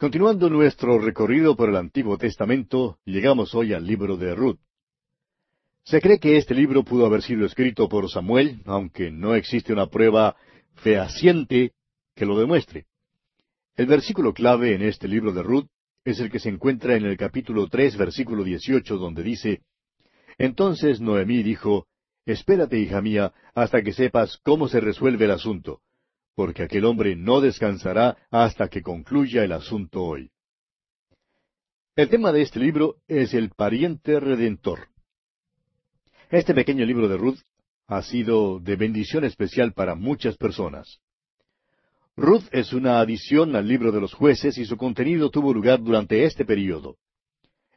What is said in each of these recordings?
Continuando nuestro recorrido por el Antiguo Testamento, llegamos hoy al libro de Ruth. Se cree que este libro pudo haber sido escrito por Samuel, aunque no existe una prueba fehaciente que lo demuestre. El versículo clave en este libro de Ruth es el que se encuentra en el capítulo tres, versículo dieciocho, donde dice Entonces Noemí dijo Espérate, hija mía, hasta que sepas cómo se resuelve el asunto porque aquel hombre no descansará hasta que concluya el asunto hoy. El tema de este libro es el pariente redentor. Este pequeño libro de Ruth ha sido de bendición especial para muchas personas. Ruth es una adición al libro de los jueces y su contenido tuvo lugar durante este período.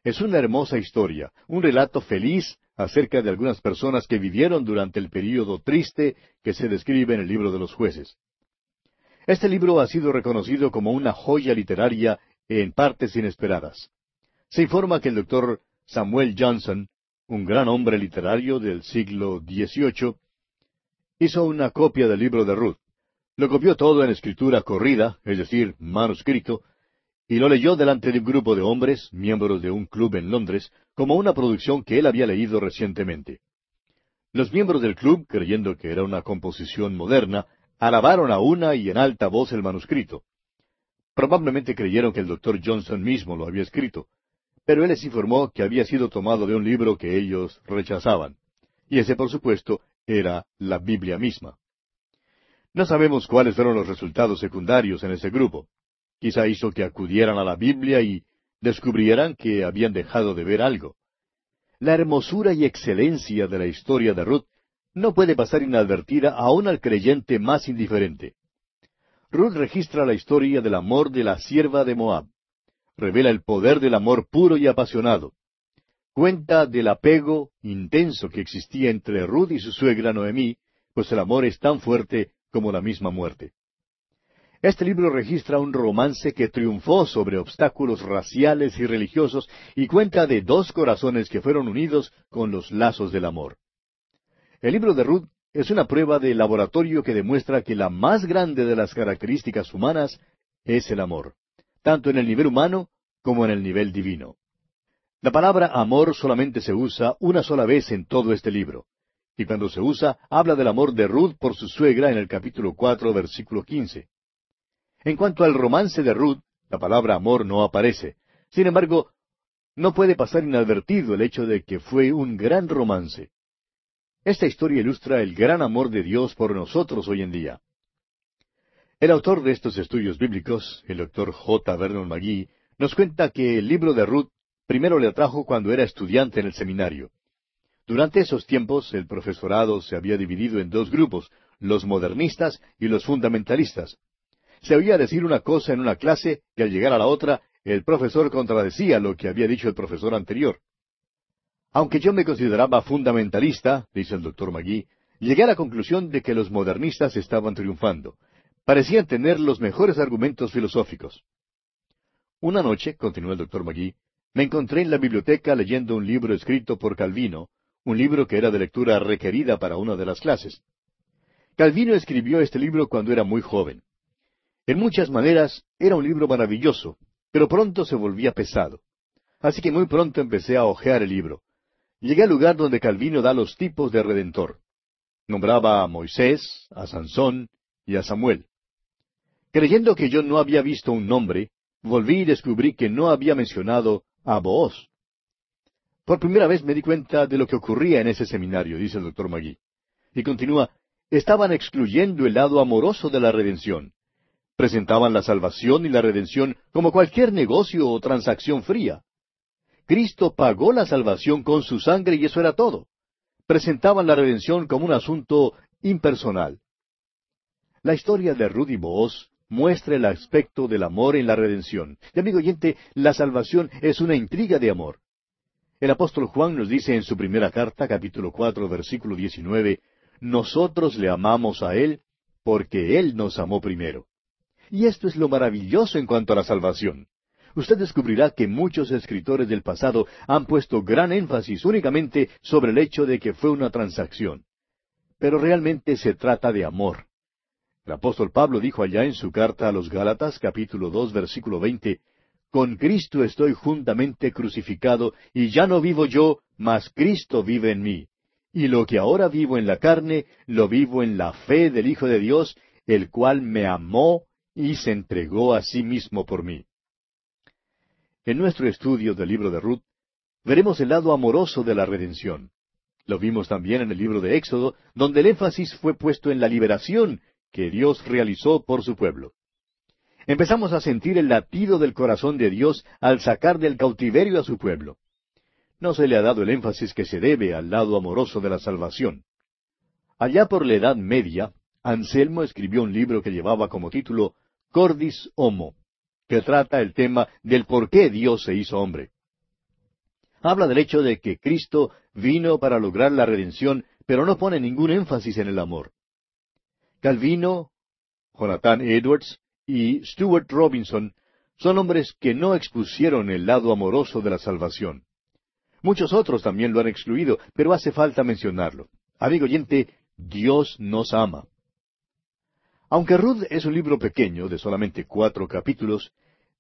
Es una hermosa historia, un relato feliz acerca de algunas personas que vivieron durante el período triste que se describe en el libro de los jueces. Este libro ha sido reconocido como una joya literaria en partes inesperadas. Se informa que el doctor Samuel Johnson, un gran hombre literario del siglo XVIII, hizo una copia del libro de Ruth. Lo copió todo en escritura corrida, es decir, manuscrito, y lo leyó delante de un grupo de hombres, miembros de un club en Londres, como una producción que él había leído recientemente. Los miembros del club, creyendo que era una composición moderna, alabaron a una y en alta voz el manuscrito. Probablemente creyeron que el doctor Johnson mismo lo había escrito, pero él les informó que había sido tomado de un libro que ellos rechazaban. Y ese, por supuesto, era la Biblia misma. No sabemos cuáles fueron los resultados secundarios en ese grupo. Quizá hizo que acudieran a la Biblia y descubrieran que habían dejado de ver algo. La hermosura y excelencia de la historia de Ruth no puede pasar inadvertida aún al creyente más indiferente. Ruth registra la historia del amor de la sierva de Moab. Revela el poder del amor puro y apasionado. Cuenta del apego intenso que existía entre Ruth y su suegra Noemí, pues el amor es tan fuerte como la misma muerte. Este libro registra un romance que triunfó sobre obstáculos raciales y religiosos y cuenta de dos corazones que fueron unidos con los lazos del amor. El libro de Ruth es una prueba de laboratorio que demuestra que la más grande de las características humanas es el amor, tanto en el nivel humano como en el nivel divino. La palabra amor solamente se usa una sola vez en todo este libro, y cuando se usa habla del amor de Ruth por su suegra en el capítulo cuatro, versículo quince. En cuanto al romance de Ruth, la palabra amor no aparece. Sin embargo, no puede pasar inadvertido el hecho de que fue un gran romance. Esta historia ilustra el gran amor de Dios por nosotros hoy en día. El autor de estos estudios bíblicos, el doctor J. Vernon McGee, nos cuenta que el libro de Ruth primero le atrajo cuando era estudiante en el seminario. Durante esos tiempos el profesorado se había dividido en dos grupos, los modernistas y los fundamentalistas. Se oía decir una cosa en una clase y al llegar a la otra el profesor contradecía lo que había dicho el profesor anterior. Aunque yo me consideraba fundamentalista, dice el doctor Magui, llegué a la conclusión de que los modernistas estaban triunfando. Parecían tener los mejores argumentos filosóficos. Una noche, continuó el doctor Magui, me encontré en la biblioteca leyendo un libro escrito por Calvino, un libro que era de lectura requerida para una de las clases. Calvino escribió este libro cuando era muy joven. En muchas maneras era un libro maravilloso, pero pronto se volvía pesado. Así que muy pronto empecé a hojear el libro llegué al lugar donde Calvino da los tipos de redentor. Nombraba a Moisés, a Sansón y a Samuel. Creyendo que yo no había visto un nombre, volví y descubrí que no había mencionado a Booz. Por primera vez me di cuenta de lo que ocurría en ese seminario, dice el doctor Magui. Y continúa, estaban excluyendo el lado amoroso de la redención. Presentaban la salvación y la redención como cualquier negocio o transacción fría. Cristo pagó la salvación con su sangre y eso era todo. Presentaban la redención como un asunto impersonal. La historia de Rudy Boaz muestra el aspecto del amor en la redención. Y amigo oyente, la salvación es una intriga de amor. El apóstol Juan nos dice en su primera carta, capítulo cuatro, versículo diecinueve, Nosotros le amamos a Él porque Él nos amó primero. Y esto es lo maravilloso en cuanto a la salvación usted descubrirá que muchos escritores del pasado han puesto gran énfasis únicamente sobre el hecho de que fue una transacción. Pero realmente se trata de amor. El apóstol Pablo dijo allá en su carta a los Gálatas capítulo dos versículo veinte, con Cristo estoy juntamente crucificado, y ya no vivo yo, mas Cristo vive en mí. Y lo que ahora vivo en la carne, lo vivo en la fe del Hijo de Dios, el cual me amó y se entregó a sí mismo por mí. En nuestro estudio del libro de Ruth, veremos el lado amoroso de la redención. Lo vimos también en el libro de Éxodo, donde el énfasis fue puesto en la liberación que Dios realizó por su pueblo. Empezamos a sentir el latido del corazón de Dios al sacar del cautiverio a su pueblo. No se le ha dado el énfasis que se debe al lado amoroso de la salvación. Allá por la Edad Media, Anselmo escribió un libro que llevaba como título Cordis Homo, que trata el tema del por qué Dios se hizo hombre. Habla del hecho de que Cristo vino para lograr la redención, pero no pone ningún énfasis en el amor. Calvino, Jonathan Edwards y Stuart Robinson son hombres que no expusieron el lado amoroso de la salvación. Muchos otros también lo han excluido, pero hace falta mencionarlo. Amigo oyente, Dios nos ama. Aunque Ruth es un libro pequeño, de solamente cuatro capítulos,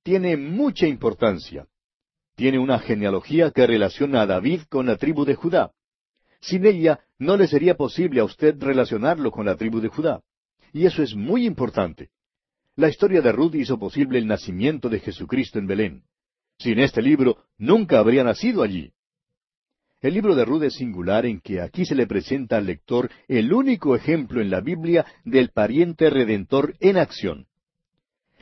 tiene mucha importancia. Tiene una genealogía que relaciona a David con la tribu de Judá. Sin ella, no le sería posible a usted relacionarlo con la tribu de Judá. Y eso es muy importante. La historia de Ruth hizo posible el nacimiento de Jesucristo en Belén. Sin este libro, nunca habría nacido allí. El libro de Ruth es singular en que aquí se le presenta al lector el único ejemplo en la Biblia del pariente redentor en acción.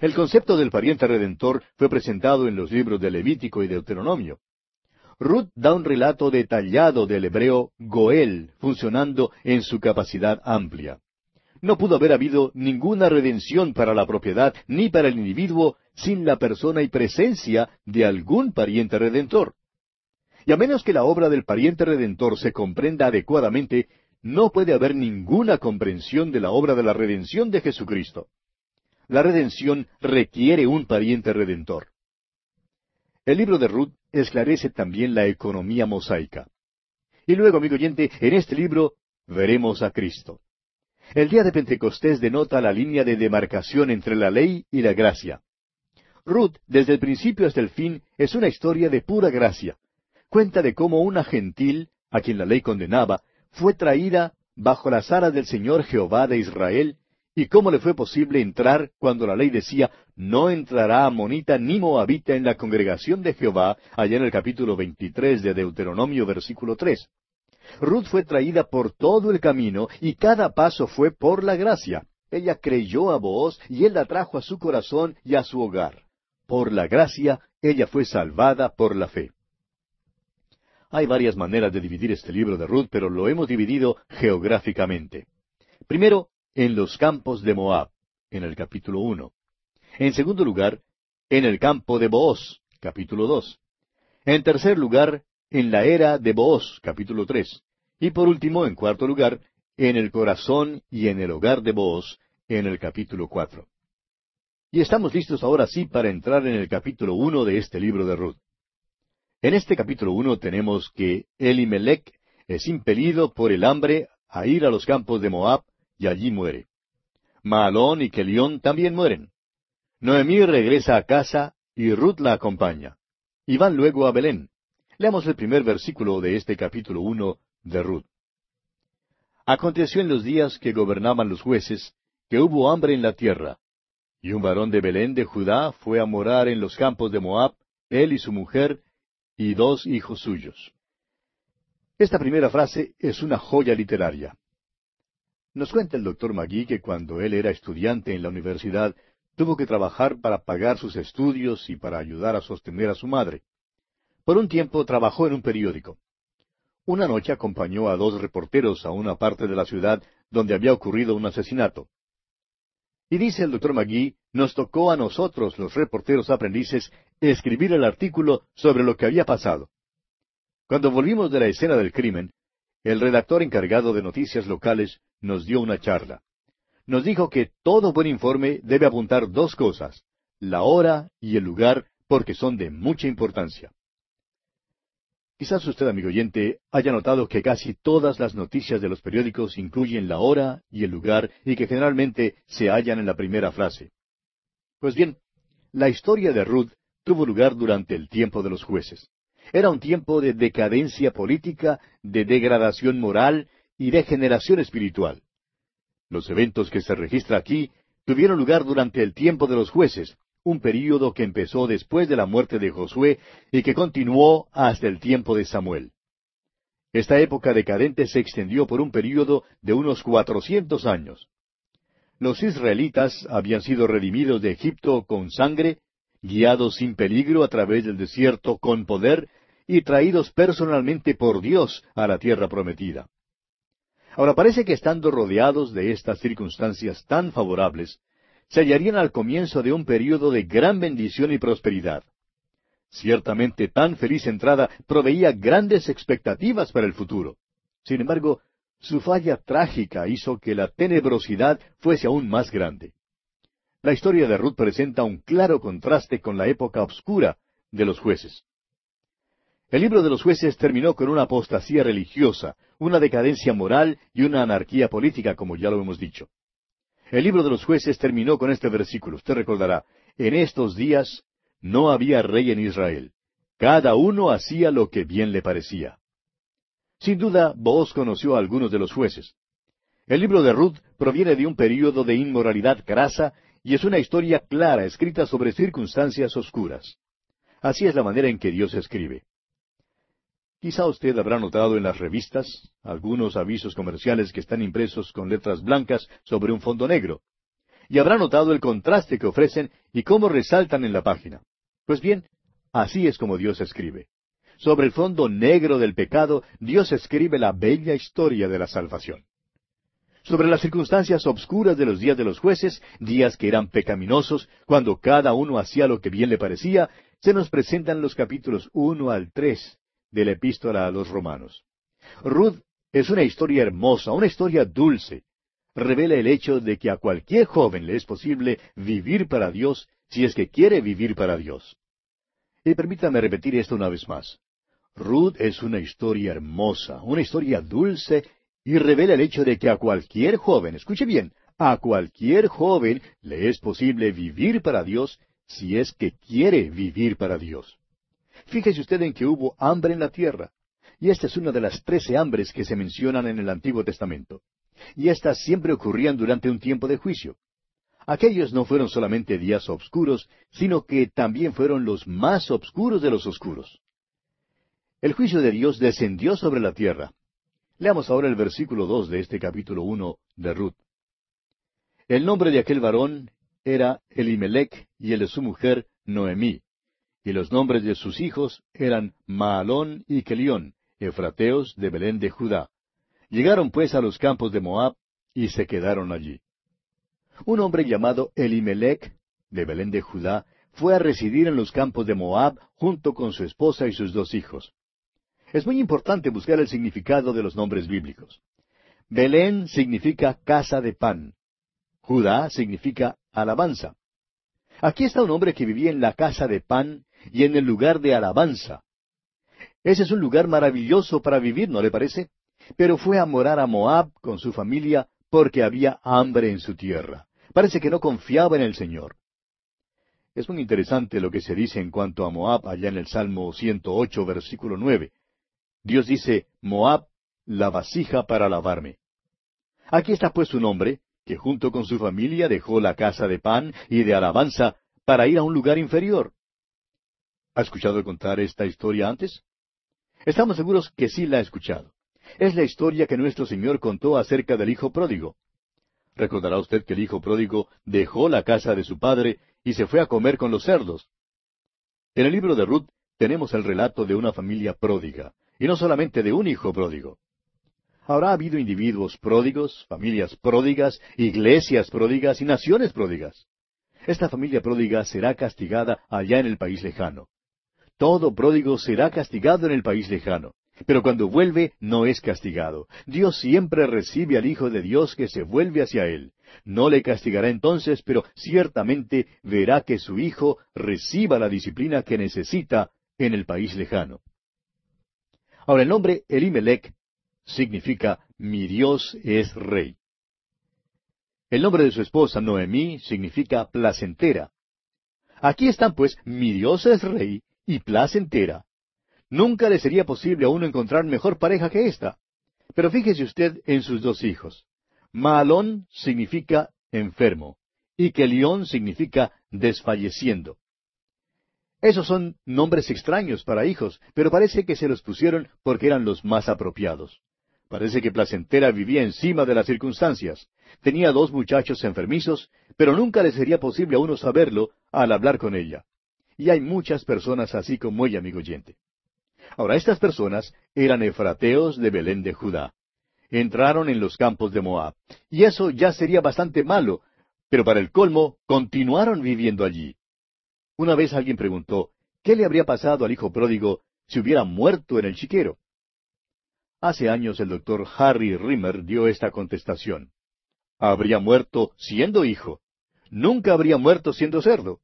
El concepto del pariente redentor fue presentado en los libros de Levítico y Deuteronomio. Ruth da un relato detallado del hebreo Goel funcionando en su capacidad amplia. No pudo haber habido ninguna redención para la propiedad ni para el individuo sin la persona y presencia de algún pariente redentor. Y a menos que la obra del pariente redentor se comprenda adecuadamente, no puede haber ninguna comprensión de la obra de la redención de Jesucristo. La redención requiere un pariente redentor. El libro de Ruth esclarece también la economía mosaica. Y luego, amigo oyente, en este libro veremos a Cristo. El día de Pentecostés denota la línea de demarcación entre la ley y la gracia. Ruth, desde el principio hasta el fin, es una historia de pura gracia, cuenta de cómo una gentil, a quien la ley condenaba, fue traída bajo las aras del Señor Jehová de Israel, y cómo le fue posible entrar cuando la ley decía, no entrará amonita ni moabita en la congregación de Jehová, allá en el capítulo 23 de Deuteronomio versículo 3. Ruth fue traída por todo el camino y cada paso fue por la gracia. Ella creyó a Booz y él la trajo a su corazón y a su hogar. Por la gracia, ella fue salvada por la fe. Hay varias maneras de dividir este libro de Ruth, pero lo hemos dividido geográficamente. Primero, en los campos de Moab, en el capítulo uno. En segundo lugar, en el campo de Booz, capítulo dos. En tercer lugar, en la era de Booz, capítulo tres. Y por último, en cuarto lugar, en el corazón y en el hogar de Booz, en el capítulo cuatro. Y estamos listos ahora sí para entrar en el capítulo uno de este libro de Ruth. En este capítulo uno tenemos que Elimelech es impelido por el hambre a ir a los campos de Moab y allí muere. Maalón y Kelión también mueren. Noemí regresa a casa y Ruth la acompaña. Y van luego a Belén. Leamos el primer versículo de este capítulo uno de Ruth. Aconteció en los días que gobernaban los jueces, que hubo hambre en la tierra. Y un varón de Belén de Judá fue a morar en los campos de Moab, él y su mujer, y dos hijos suyos. Esta primera frase es una joya literaria. Nos cuenta el doctor Magui que cuando él era estudiante en la universidad tuvo que trabajar para pagar sus estudios y para ayudar a sostener a su madre. Por un tiempo trabajó en un periódico. Una noche acompañó a dos reporteros a una parte de la ciudad donde había ocurrido un asesinato. Y dice el doctor Magui, nos tocó a nosotros, los reporteros aprendices, escribir el artículo sobre lo que había pasado. Cuando volvimos de la escena del crimen, el redactor encargado de noticias locales nos dio una charla. Nos dijo que todo buen informe debe apuntar dos cosas, la hora y el lugar, porque son de mucha importancia. Quizás usted, amigo oyente, haya notado que casi todas las noticias de los periódicos incluyen la hora y el lugar y que generalmente se hallan en la primera frase. Pues bien, la historia de Ruth tuvo lugar durante el tiempo de los jueces. Era un tiempo de decadencia política, de degradación moral y de generación espiritual. Los eventos que se registra aquí tuvieron lugar durante el tiempo de los jueces, un período que empezó después de la muerte de Josué y que continuó hasta el tiempo de Samuel. Esta época decadente se extendió por un período de unos cuatrocientos años. Los israelitas habían sido redimidos de Egipto con sangre, guiados sin peligro a través del desierto con poder y traídos personalmente por Dios a la tierra prometida. Ahora parece que estando rodeados de estas circunstancias tan favorables, se hallarían al comienzo de un período de gran bendición y prosperidad. Ciertamente tan feliz entrada proveía grandes expectativas para el futuro. Sin embargo, su falla trágica hizo que la tenebrosidad fuese aún más grande. La historia de Ruth presenta un claro contraste con la época oscura de los jueces. El libro de los jueces terminó con una apostasía religiosa, una decadencia moral y una anarquía política, como ya lo hemos dicho. El libro de los jueces terminó con este versículo. Usted recordará, en estos días no había rey en Israel. Cada uno hacía lo que bien le parecía. Sin duda, vos conoció a algunos de los jueces. El libro de Ruth proviene de un período de inmoralidad grasa y es una historia clara escrita sobre circunstancias oscuras. Así es la manera en que Dios escribe. Quizá usted habrá notado en las revistas algunos avisos comerciales que están impresos con letras blancas sobre un fondo negro. Y habrá notado el contraste que ofrecen y cómo resaltan en la página. Pues bien, así es como Dios escribe. Sobre el fondo negro del pecado, Dios escribe la bella historia de la salvación. Sobre las circunstancias obscuras de los días de los jueces, días que eran pecaminosos, cuando cada uno hacía lo que bien le parecía, se nos presentan los capítulos uno al tres de la epístola a los romanos. Ruth es una historia hermosa, una historia dulce. Revela el hecho de que a cualquier joven le es posible vivir para Dios si es que quiere vivir para Dios. Y permítame repetir esto una vez más. Ruth es una historia hermosa, una historia dulce, y revela el hecho de que a cualquier joven, escuche bien, a cualquier joven le es posible vivir para Dios si es que quiere vivir para Dios. Fíjese usted en que hubo hambre en la tierra, y esta es una de las trece hambres que se mencionan en el Antiguo Testamento. Y éstas siempre ocurrían durante un tiempo de juicio. Aquellos no fueron solamente días obscuros, sino que también fueron los más obscuros de los oscuros. El juicio de Dios descendió sobre la tierra. Leamos ahora el versículo dos de este capítulo uno de Ruth. El nombre de aquel varón era Elimelech y el de su mujer Noemí. Y los nombres de sus hijos eran Maalón y Kelión, efrateos de Belén de Judá. Llegaron pues a los campos de Moab y se quedaron allí. Un hombre llamado Elimelech, de Belén de Judá, fue a residir en los campos de Moab junto con su esposa y sus dos hijos. Es muy importante buscar el significado de los nombres bíblicos. Belén significa casa de pan. Judá significa alabanza. Aquí está un hombre que vivía en la casa de pan y en el lugar de alabanza. Ese es un lugar maravilloso para vivir, ¿no le parece? Pero fue a morar a Moab con su familia porque había hambre en su tierra. Parece que no confiaba en el Señor. Es muy interesante lo que se dice en cuanto a Moab allá en el Salmo 108, versículo 9. Dios dice, Moab, la vasija para lavarme. Aquí está pues un hombre que junto con su familia dejó la casa de pan y de alabanza para ir a un lugar inferior. ¿Ha escuchado contar esta historia antes? Estamos seguros que sí la ha escuchado. Es la historia que nuestro Señor contó acerca del Hijo Pródigo. Recordará usted que el Hijo Pródigo dejó la casa de su padre y se fue a comer con los cerdos. En el libro de Ruth tenemos el relato de una familia pródiga, y no solamente de un hijo pródigo. Habrá habido individuos pródigos, familias pródigas, iglesias pródigas y naciones pródigas. Esta familia pródiga será castigada allá en el país lejano. Todo pródigo será castigado en el país lejano. Pero cuando vuelve no es castigado. Dios siempre recibe al Hijo de Dios que se vuelve hacia Él. No le castigará entonces, pero ciertamente verá que su Hijo reciba la disciplina que necesita en el país lejano. Ahora el nombre Elimelech significa mi Dios es rey. El nombre de su esposa Noemí significa placentera. Aquí están, pues, mi Dios es rey y placentera. Nunca le sería posible a uno encontrar mejor pareja que esta. Pero fíjese usted en sus dos hijos. Maalón significa enfermo y Kelión significa desfalleciendo. Esos son nombres extraños para hijos, pero parece que se los pusieron porque eran los más apropiados. Parece que Placentera vivía encima de las circunstancias. Tenía dos muchachos enfermizos, pero nunca le sería posible a uno saberlo al hablar con ella. Y hay muchas personas así como ella, amigo oyente. Ahora, estas personas eran efrateos de Belén de Judá. Entraron en los campos de Moab. Y eso ya sería bastante malo, pero para el colmo, continuaron viviendo allí. Una vez alguien preguntó, ¿qué le habría pasado al hijo pródigo si hubiera muerto en el chiquero? Hace años el doctor Harry Rimmer dio esta contestación. Habría muerto siendo hijo. Nunca habría muerto siendo cerdo.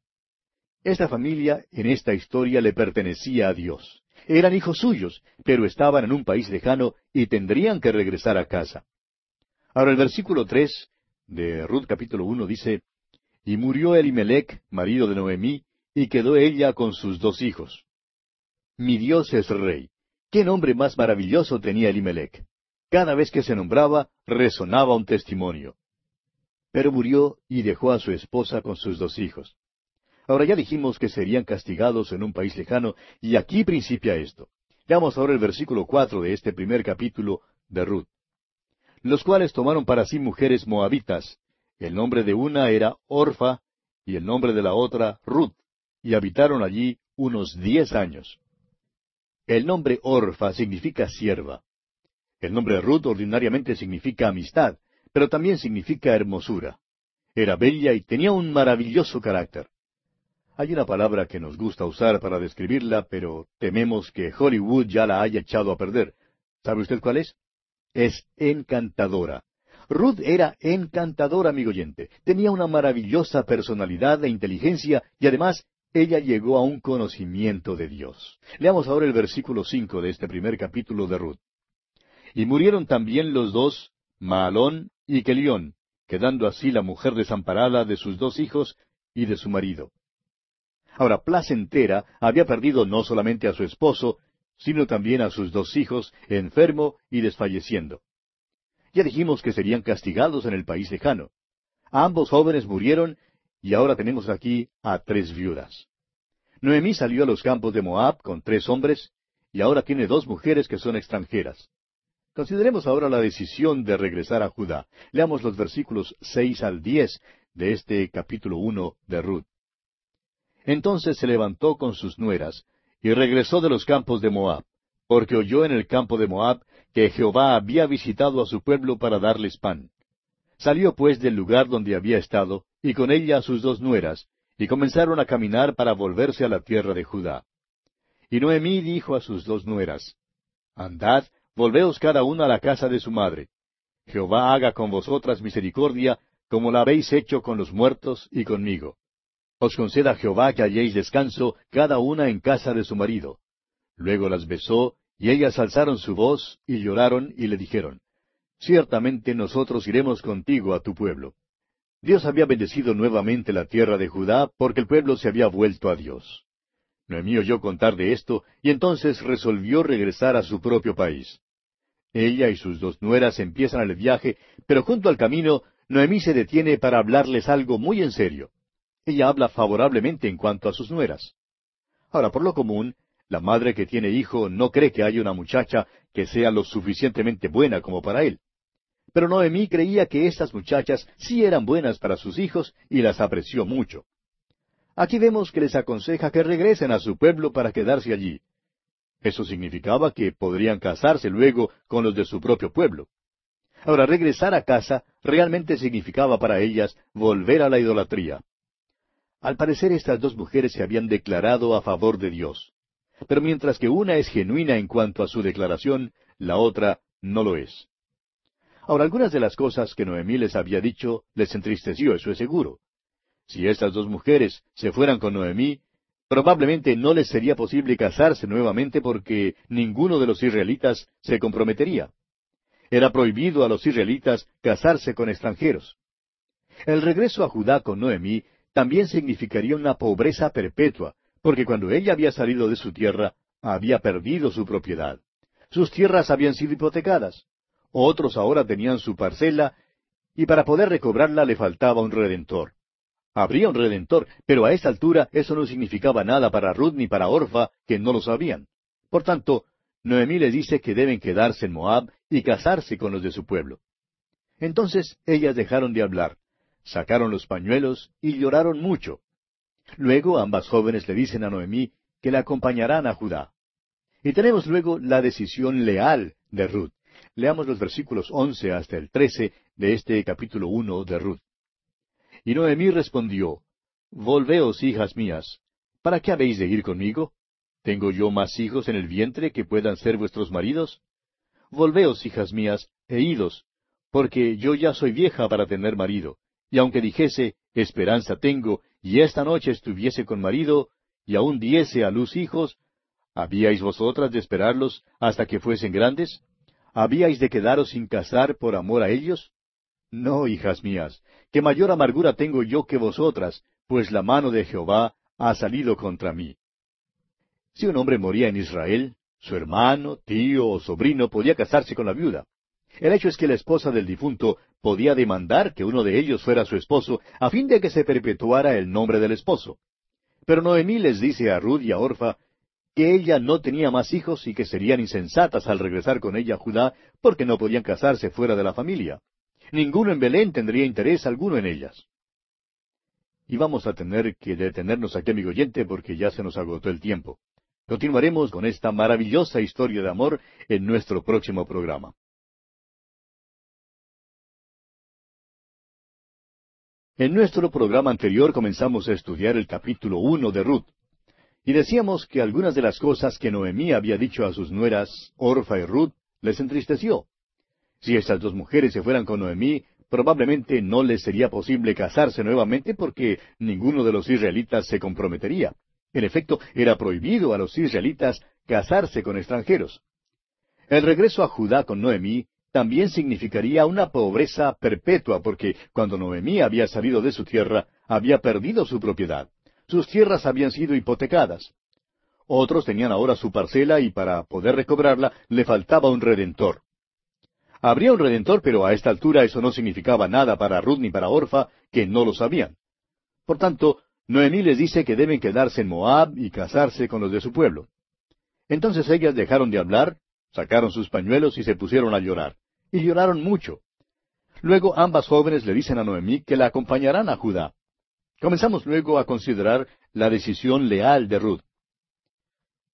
Esta familia en esta historia le pertenecía a Dios. Eran hijos suyos, pero estaban en un país lejano y tendrían que regresar a casa. Ahora el versículo tres de Ruth capítulo uno dice, Y murió Elimelech, marido de Noemí, y quedó ella con sus dos hijos. Mi Dios es rey. ¿Qué nombre más maravilloso tenía Elimelech? Cada vez que se nombraba, resonaba un testimonio. Pero murió y dejó a su esposa con sus dos hijos. Ahora ya dijimos que serían castigados en un país lejano, y aquí principia esto. Veamos ahora el versículo cuatro de este primer capítulo de Ruth. Los cuales tomaron para sí mujeres moabitas. El nombre de una era Orfa, y el nombre de la otra Ruth y habitaron allí unos diez años. El nombre Orfa significa sierva. El nombre Ruth ordinariamente significa amistad, pero también significa hermosura. Era bella y tenía un maravilloso carácter. Hay una palabra que nos gusta usar para describirla, pero tememos que Hollywood ya la haya echado a perder. ¿Sabe usted cuál es? Es encantadora. Ruth era encantadora, amigo oyente. Tenía una maravillosa personalidad e inteligencia y además ella llegó a un conocimiento de Dios. Leamos ahora el versículo cinco de este primer capítulo de Ruth. Y murieron también los dos, Maalón y Kelión, quedando así la mujer desamparada de sus dos hijos y de su marido. Ahora, Placentera había perdido no solamente a su esposo, sino también a sus dos hijos, enfermo y desfalleciendo. Ya dijimos que serían castigados en el país lejano. Ambos jóvenes murieron y ahora tenemos aquí a tres viudas. Noemí salió a los campos de Moab con tres hombres, y ahora tiene dos mujeres que son extranjeras. Consideremos ahora la decisión de regresar a Judá. Leamos los versículos seis al diez de este capítulo uno de Ruth. Entonces se levantó con sus nueras, y regresó de los campos de Moab, porque oyó en el campo de Moab que Jehová había visitado a su pueblo para darles pan. Salió pues del lugar donde había estado, y con ella sus dos nueras, y comenzaron a caminar para volverse a la tierra de Judá. Y Noemí dijo a sus dos nueras, Andad, volveos cada una a la casa de su madre. Jehová haga con vosotras misericordia, como la habéis hecho con los muertos y conmigo. Os conceda Jehová que halléis descanso cada una en casa de su marido. Luego las besó, y ellas alzaron su voz, y lloraron, y le dijeron, Ciertamente nosotros iremos contigo a tu pueblo. Dios había bendecido nuevamente la tierra de Judá porque el pueblo se había vuelto a Dios. Noemí oyó contar de esto y entonces resolvió regresar a su propio país. Ella y sus dos nueras empiezan el viaje, pero junto al camino Noemí se detiene para hablarles algo muy en serio. Ella habla favorablemente en cuanto a sus nueras. Ahora, por lo común, la madre que tiene hijo no cree que haya una muchacha que sea lo suficientemente buena como para él. Pero Noemí creía que estas muchachas sí eran buenas para sus hijos y las apreció mucho. Aquí vemos que les aconseja que regresen a su pueblo para quedarse allí. Eso significaba que podrían casarse luego con los de su propio pueblo. Ahora, regresar a casa realmente significaba para ellas volver a la idolatría. Al parecer estas dos mujeres se habían declarado a favor de Dios. Pero mientras que una es genuina en cuanto a su declaración, la otra no lo es. Ahora, algunas de las cosas que Noemí les había dicho les entristeció, eso es seguro. Si estas dos mujeres se fueran con Noemí, probablemente no les sería posible casarse nuevamente porque ninguno de los israelitas se comprometería. Era prohibido a los israelitas casarse con extranjeros. El regreso a Judá con Noemí también significaría una pobreza perpetua, porque cuando ella había salido de su tierra, había perdido su propiedad. Sus tierras habían sido hipotecadas. Otros ahora tenían su parcela, y para poder recobrarla le faltaba un redentor. Habría un redentor, pero a esta altura eso no significaba nada para Ruth ni para Orfa, que no lo sabían. Por tanto, Noemí les dice que deben quedarse en Moab y casarse con los de su pueblo. Entonces ellas dejaron de hablar, sacaron los pañuelos y lloraron mucho. Luego ambas jóvenes le dicen a Noemí que la acompañarán a Judá. Y tenemos luego la decisión leal de Ruth. Leamos los versículos once hasta el trece de este capítulo uno de Ruth. Y Noemí respondió, Volveos, hijas mías, ¿para qué habéis de ir conmigo? ¿Tengo yo más hijos en el vientre que puedan ser vuestros maridos? Volveos, hijas mías, e idos, porque yo ya soy vieja para tener marido, y aunque dijese, esperanza tengo, y esta noche estuviese con marido, y aún diese a luz hijos, ¿habíais vosotras de esperarlos hasta que fuesen grandes? ¿Habíais de quedaros sin casar por amor a ellos? No, hijas mías, que mayor amargura tengo yo que vosotras, pues la mano de Jehová ha salido contra mí. Si un hombre moría en Israel, su hermano, tío o sobrino podía casarse con la viuda. El hecho es que la esposa del difunto podía demandar que uno de ellos fuera su esposo a fin de que se perpetuara el nombre del esposo. Pero Noemí les dice a Ruth y a Orfa que ella no tenía más hijos y que serían insensatas al regresar con ella a Judá porque no podían casarse fuera de la familia. Ninguno en Belén tendría interés alguno en ellas. Y vamos a tener que detenernos aquí, amigo oyente, porque ya se nos agotó el tiempo. Continuaremos con esta maravillosa historia de amor en nuestro próximo programa. En nuestro programa anterior comenzamos a estudiar el capítulo uno de Ruth, y decíamos que algunas de las cosas que Noemí había dicho a sus nueras, Orfa y Ruth, les entristeció. Si estas dos mujeres se fueran con Noemí, probablemente no les sería posible casarse nuevamente porque ninguno de los israelitas se comprometería. En efecto, era prohibido a los israelitas casarse con extranjeros. El regreso a Judá con Noemí también significaría una pobreza perpetua, porque cuando Noemí había salido de su tierra, había perdido su propiedad. Sus tierras habían sido hipotecadas. Otros tenían ahora su parcela y para poder recobrarla le faltaba un redentor. Habría un redentor, pero a esta altura eso no significaba nada para Ruth ni para Orfa, que no lo sabían. Por tanto, Noemí les dice que deben quedarse en Moab y casarse con los de su pueblo. Entonces ellas dejaron de hablar, sacaron sus pañuelos y se pusieron a llorar. Y lloraron mucho. Luego ambas jóvenes le dicen a Noemí que la acompañarán a Judá. Comenzamos luego a considerar la decisión leal de Ruth.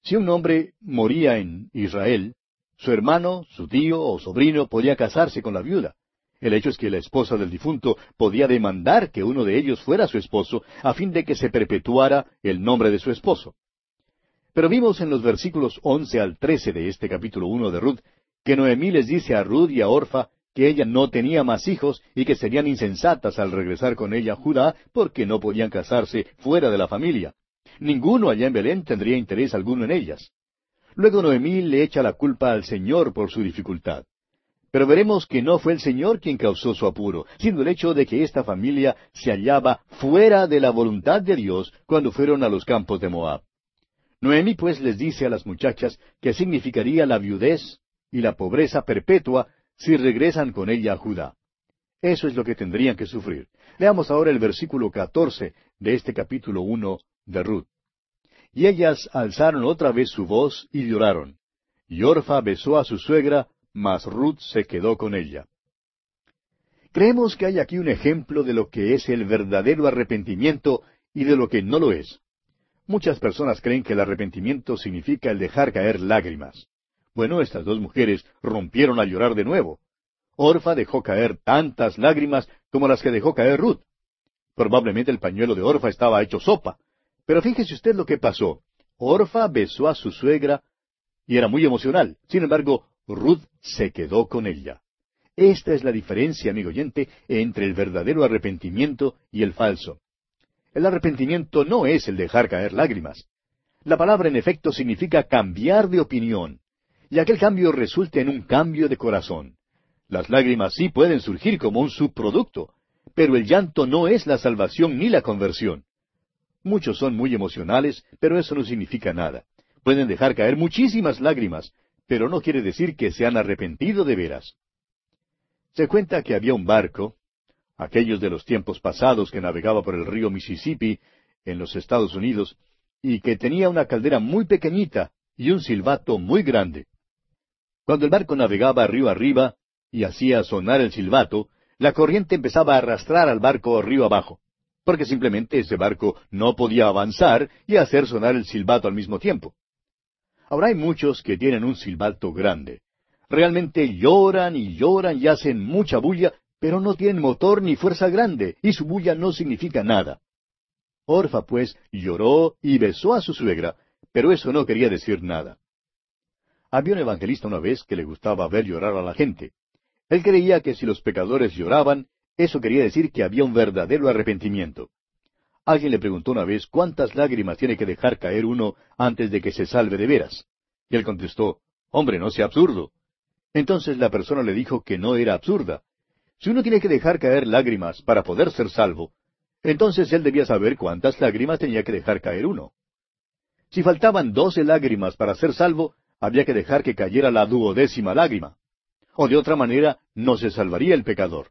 Si un hombre moría en Israel, su hermano, su tío o sobrino podía casarse con la viuda. El hecho es que la esposa del difunto podía demandar que uno de ellos fuera su esposo a fin de que se perpetuara el nombre de su esposo. Pero vimos en los versículos once al trece de este capítulo uno de Ruth que Noemí les dice a Ruth y a Orfa que ella no tenía más hijos y que serían insensatas al regresar con ella a Judá porque no podían casarse fuera de la familia. Ninguno allá en Belén tendría interés alguno en ellas. Luego Noemí le echa la culpa al Señor por su dificultad. Pero veremos que no fue el Señor quien causó su apuro, siendo el hecho de que esta familia se hallaba fuera de la voluntad de Dios cuando fueron a los campos de Moab. Noemi pues les dice a las muchachas que significaría la viudez y la pobreza perpetua si regresan con ella a Judá. Eso es lo que tendrían que sufrir. Leamos ahora el versículo catorce de este capítulo uno de Ruth. Y ellas alzaron otra vez su voz y lloraron. Y Orfa besó a su suegra mas Ruth se quedó con ella. Creemos que hay aquí un ejemplo de lo que es el verdadero arrepentimiento y de lo que no lo es. Muchas personas creen que el arrepentimiento significa el dejar caer lágrimas. Bueno, estas dos mujeres rompieron a llorar de nuevo. Orfa dejó caer tantas lágrimas como las que dejó caer Ruth. Probablemente el pañuelo de Orfa estaba hecho sopa. Pero fíjese usted lo que pasó. Orfa besó a su suegra y era muy emocional. Sin embargo, Ruth se quedó con ella. Esta es la diferencia, amigo oyente, entre el verdadero arrepentimiento y el falso. El arrepentimiento no es el dejar caer lágrimas. La palabra en efecto significa cambiar de opinión, y aquel cambio resulta en un cambio de corazón. Las lágrimas sí pueden surgir como un subproducto, pero el llanto no es la salvación ni la conversión. Muchos son muy emocionales, pero eso no significa nada. Pueden dejar caer muchísimas lágrimas, pero no quiere decir que se han arrepentido de veras. Se cuenta que había un barco, aquellos de los tiempos pasados que navegaba por el río Mississippi en los Estados Unidos, y que tenía una caldera muy pequeñita y un silbato muy grande. Cuando el barco navegaba río arriba y hacía sonar el silbato, la corriente empezaba a arrastrar al barco río abajo, porque simplemente ese barco no podía avanzar y hacer sonar el silbato al mismo tiempo. Ahora hay muchos que tienen un silbato grande. Realmente lloran y lloran y hacen mucha bulla, pero no tienen motor ni fuerza grande, y su bulla no significa nada. Orfa, pues, lloró y besó a su suegra, pero eso no quería decir nada. Había un evangelista una vez que le gustaba ver llorar a la gente. Él creía que si los pecadores lloraban, eso quería decir que había un verdadero arrepentimiento. Alguien le preguntó una vez cuántas lágrimas tiene que dejar caer uno antes de que se salve de veras. Y él contestó, Hombre, no sea absurdo. Entonces la persona le dijo que no era absurda. Si uno tiene que dejar caer lágrimas para poder ser salvo, entonces él debía saber cuántas lágrimas tenía que dejar caer uno. Si faltaban doce lágrimas para ser salvo, había que dejar que cayera la duodécima lágrima. O de otra manera, no se salvaría el pecador.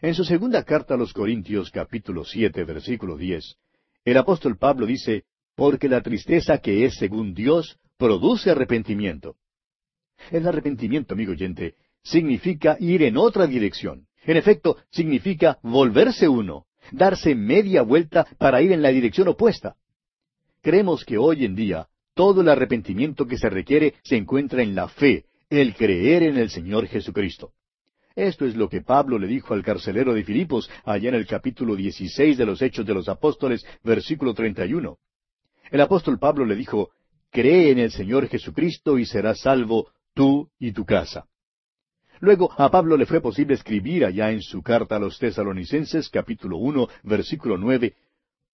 En su segunda carta a los Corintios capítulo siete versículo diez, el apóstol Pablo dice, porque la tristeza que es según Dios produce arrepentimiento. El arrepentimiento, amigo oyente, significa ir en otra dirección. En efecto, significa volverse uno, darse media vuelta para ir en la dirección opuesta. Creemos que hoy en día todo el arrepentimiento que se requiere se encuentra en la fe, el creer en el Señor Jesucristo. Esto es lo que Pablo le dijo al carcelero de Filipos allá en el capítulo 16 de los Hechos de los Apóstoles, versículo 31. El apóstol Pablo le dijo, Cree en el Señor Jesucristo y serás salvo tú y tu casa. Luego a Pablo le fue posible escribir allá en su carta a los tesalonicenses capítulo uno versículo nueve,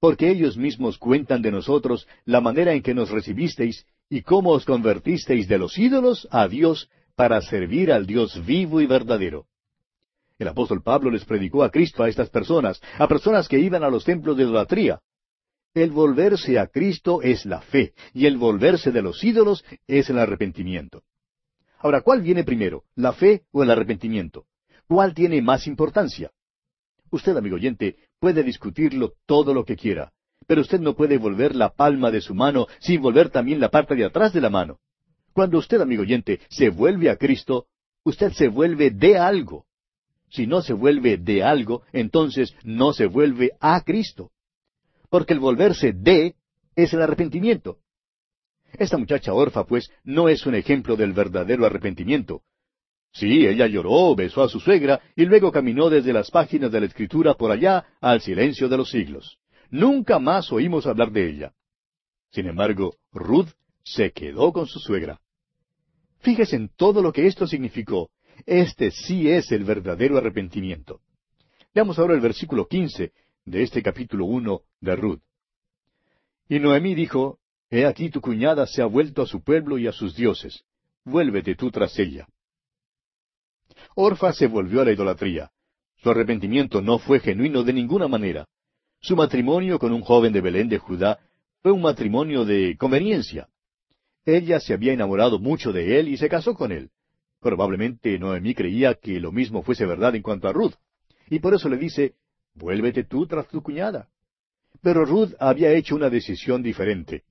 porque ellos mismos cuentan de nosotros la manera en que nos recibisteis y cómo os convertisteis de los ídolos a Dios para servir al Dios vivo y verdadero. El apóstol Pablo les predicó a Cristo a estas personas, a personas que iban a los templos de idolatría. El volverse a Cristo es la fe, y el volverse de los ídolos es el arrepentimiento. Ahora, ¿cuál viene primero, la fe o el arrepentimiento? ¿Cuál tiene más importancia? Usted, amigo oyente, puede discutirlo todo lo que quiera, pero usted no puede volver la palma de su mano sin volver también la parte de atrás de la mano. Cuando usted, amigo oyente, se vuelve a Cristo, usted se vuelve de algo. Si no se vuelve de algo, entonces no se vuelve a Cristo. Porque el volverse de es el arrepentimiento. Esta muchacha orfa, pues, no es un ejemplo del verdadero arrepentimiento. Sí, ella lloró, besó a su suegra y luego caminó desde las páginas de la Escritura por allá al silencio de los siglos. Nunca más oímos hablar de ella. Sin embargo, Ruth se quedó con su suegra. Fíjese en todo lo que esto significó. Este sí es el verdadero arrepentimiento. Veamos ahora el versículo quince de este capítulo uno de Ruth. Y Noemí dijo, He aquí tu cuñada se ha vuelto a su pueblo y a sus dioses. Vuélvete tú tras ella. Orfa se volvió a la idolatría. Su arrepentimiento no fue genuino de ninguna manera. Su matrimonio con un joven de Belén de Judá fue un matrimonio de conveniencia. Ella se había enamorado mucho de él y se casó con él. Probablemente Noemí creía que lo mismo fuese verdad en cuanto a Ruth. Y por eso le dice, vuélvete tú tras tu cuñada. Pero Ruth había hecho una decisión diferente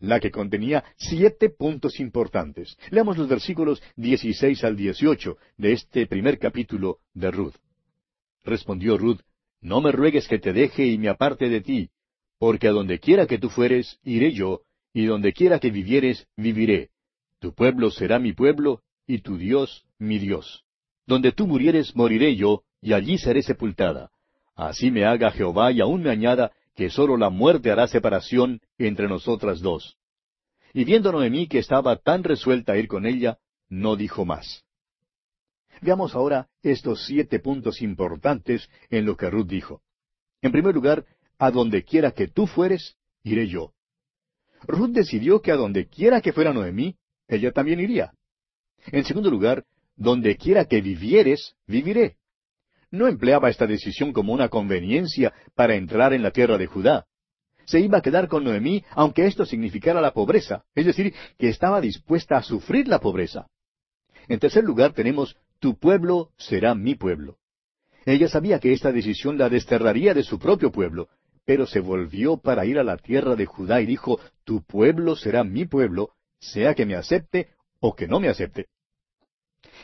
la que contenía siete puntos importantes. Leamos los versículos 16 al 18 de este primer capítulo de Ruth. Respondió Ruth, No me ruegues que te deje y me aparte de ti, porque a donde quiera que tú fueres, iré yo, y donde quiera que vivieres, viviré. Tu pueblo será mi pueblo, y tu Dios mi Dios. Donde tú murieres, moriré yo, y allí seré sepultada. Así me haga Jehová y aún me añada, que sólo la muerte hará separación entre nosotras dos. Y viendo Noemí que estaba tan resuelta a ir con ella, no dijo más. Veamos ahora estos siete puntos importantes en lo que Ruth dijo. En primer lugar, a donde quiera que tú fueres, iré yo. Ruth decidió que a donde quiera que fuera Noemí, ella también iría. En segundo lugar, donde quiera que vivieres, viviré. No empleaba esta decisión como una conveniencia para entrar en la tierra de Judá. Se iba a quedar con Noemí aunque esto significara la pobreza, es decir, que estaba dispuesta a sufrir la pobreza. En tercer lugar tenemos, tu pueblo será mi pueblo. Ella sabía que esta decisión la desterraría de su propio pueblo, pero se volvió para ir a la tierra de Judá y dijo, Tu pueblo será mi pueblo, sea que me acepte o que no me acepte.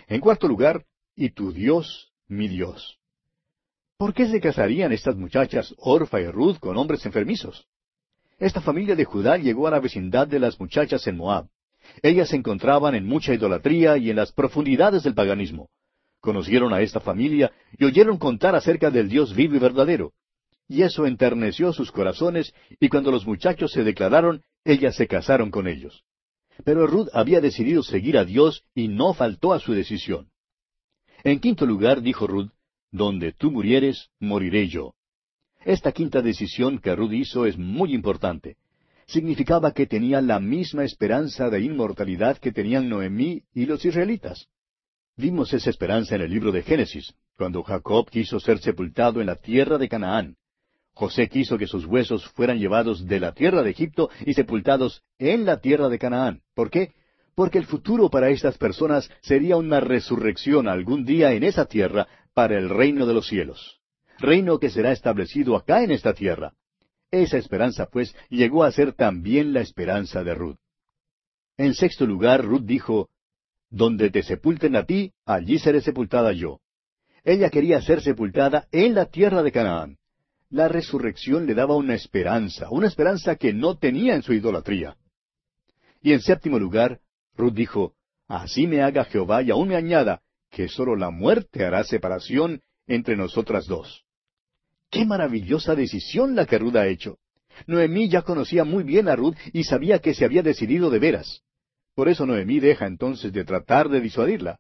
En cuarto lugar, y tu Dios, mi Dios. ¿Por qué se casarían estas muchachas Orfa y Ruth con hombres enfermizos? Esta familia de Judá llegó a la vecindad de las muchachas en Moab. Ellas se encontraban en mucha idolatría y en las profundidades del paganismo. Conocieron a esta familia y oyeron contar acerca del Dios vivo y verdadero y eso enterneció sus corazones, y cuando los muchachos se declararon, ellas se casaron con ellos. Pero Ruth había decidido seguir a Dios y no faltó a su decisión. En quinto lugar, dijo Ruth, Donde tú murieres, moriré yo. Esta quinta decisión que Ruth hizo es muy importante. Significaba que tenía la misma esperanza de inmortalidad que tenían Noemí y los israelitas. Vimos esa esperanza en el libro de Génesis, cuando Jacob quiso ser sepultado en la tierra de Canaán. José quiso que sus huesos fueran llevados de la tierra de Egipto y sepultados en la tierra de Canaán. ¿Por qué? Porque el futuro para estas personas sería una resurrección algún día en esa tierra para el reino de los cielos. Reino que será establecido acá en esta tierra. Esa esperanza, pues, llegó a ser también la esperanza de Ruth. En sexto lugar, Ruth dijo, Donde te sepulten a ti, allí seré sepultada yo. Ella quería ser sepultada en la tierra de Canaán la resurrección le daba una esperanza, una esperanza que no tenía en su idolatría. Y en séptimo lugar, Ruth dijo, Así me haga Jehová y aún me añada, que sólo la muerte hará separación entre nosotras dos. ¡Qué maravillosa decisión la que Ruth ha hecho! Noemí ya conocía muy bien a Ruth y sabía que se había decidido de veras. Por eso Noemí deja entonces de tratar de disuadirla.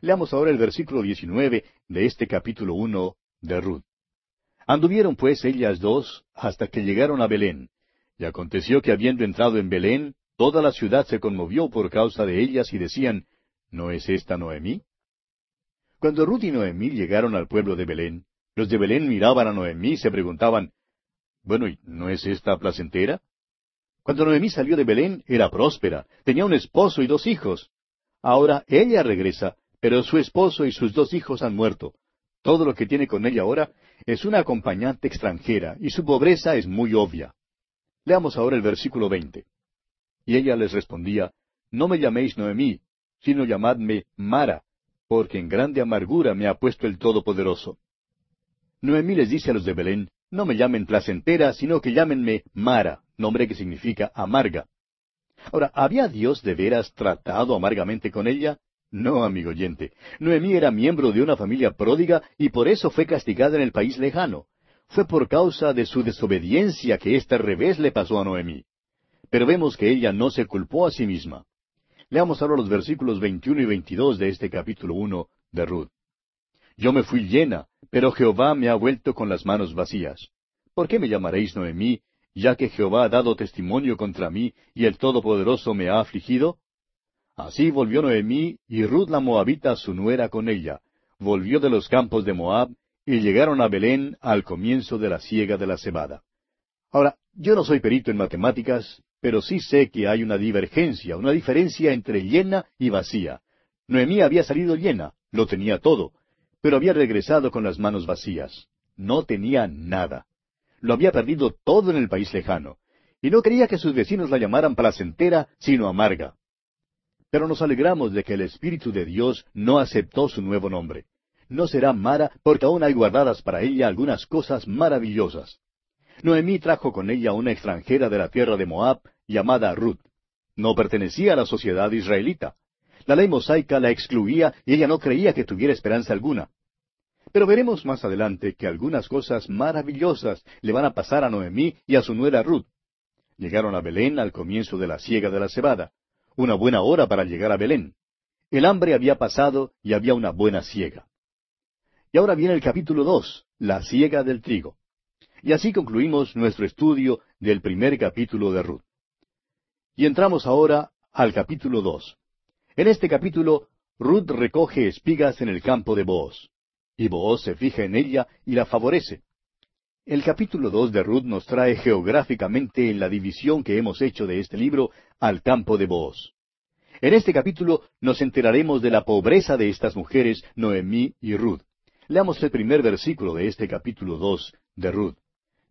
Leamos ahora el versículo 19 de este capítulo uno de Ruth. Anduvieron pues ellas dos hasta que llegaron a Belén. Y aconteció que habiendo entrado en Belén, toda la ciudad se conmovió por causa de ellas y decían, ¿No es esta Noemí? Cuando Ruth y Noemí llegaron al pueblo de Belén, los de Belén miraban a Noemí y se preguntaban, Bueno, ¿y no es esta placentera? Cuando Noemí salió de Belén era próspera, tenía un esposo y dos hijos. Ahora ella regresa, pero su esposo y sus dos hijos han muerto. Todo lo que tiene con ella ahora es una acompañante extranjera y su pobreza es muy obvia. Leamos ahora el versículo veinte. Y ella les respondía, No me llaméis Noemí, sino llamadme Mara, porque en grande amargura me ha puesto el Todopoderoso. Noemí les dice a los de Belén, No me llamen placentera, sino que llámenme Mara, nombre que significa amarga. Ahora, ¿había Dios de veras tratado amargamente con ella? No, amigo oyente. Noemí era miembro de una familia pródiga y por eso fue castigada en el país lejano. Fue por causa de su desobediencia que este revés le pasó a Noemí. Pero vemos que ella no se culpó a sí misma. Leamos ahora los versículos 21 y 22 de este capítulo 1 de Ruth. Yo me fui llena, pero Jehová me ha vuelto con las manos vacías. ¿Por qué me llamaréis Noemí, ya que Jehová ha dado testimonio contra mí y el Todopoderoso me ha afligido? Así volvió Noemí y Ruth la Moabita su nuera con ella. Volvió de los campos de Moab y llegaron a Belén al comienzo de la siega de la cebada. Ahora, yo no soy perito en matemáticas, pero sí sé que hay una divergencia, una diferencia entre llena y vacía. Noemí había salido llena, lo tenía todo, pero había regresado con las manos vacías. No tenía nada. Lo había perdido todo en el país lejano, y no quería que sus vecinos la llamaran placentera, sino amarga. Pero nos alegramos de que el Espíritu de Dios no aceptó su nuevo nombre. No será Mara porque aún hay guardadas para ella algunas cosas maravillosas. Noemí trajo con ella una extranjera de la tierra de Moab llamada Ruth. No pertenecía a la sociedad israelita. La ley mosaica la excluía y ella no creía que tuviera esperanza alguna. Pero veremos más adelante que algunas cosas maravillosas le van a pasar a Noemí y a su nuera Ruth. Llegaron a Belén al comienzo de la siega de la cebada una buena hora para llegar a Belén. El hambre había pasado y había una buena siega. Y ahora viene el capítulo dos, la siega del trigo. Y así concluimos nuestro estudio del primer capítulo de Ruth. Y entramos ahora al capítulo dos. En este capítulo, Ruth recoge espigas en el campo de Booz. y Booz se fija en ella y la favorece. El capítulo dos de Ruth nos trae geográficamente en la división que hemos hecho de este libro al campo de Booz. En este capítulo nos enteraremos de la pobreza de estas mujeres, Noemí y Ruth. Leamos el primer versículo de este capítulo dos de Ruth.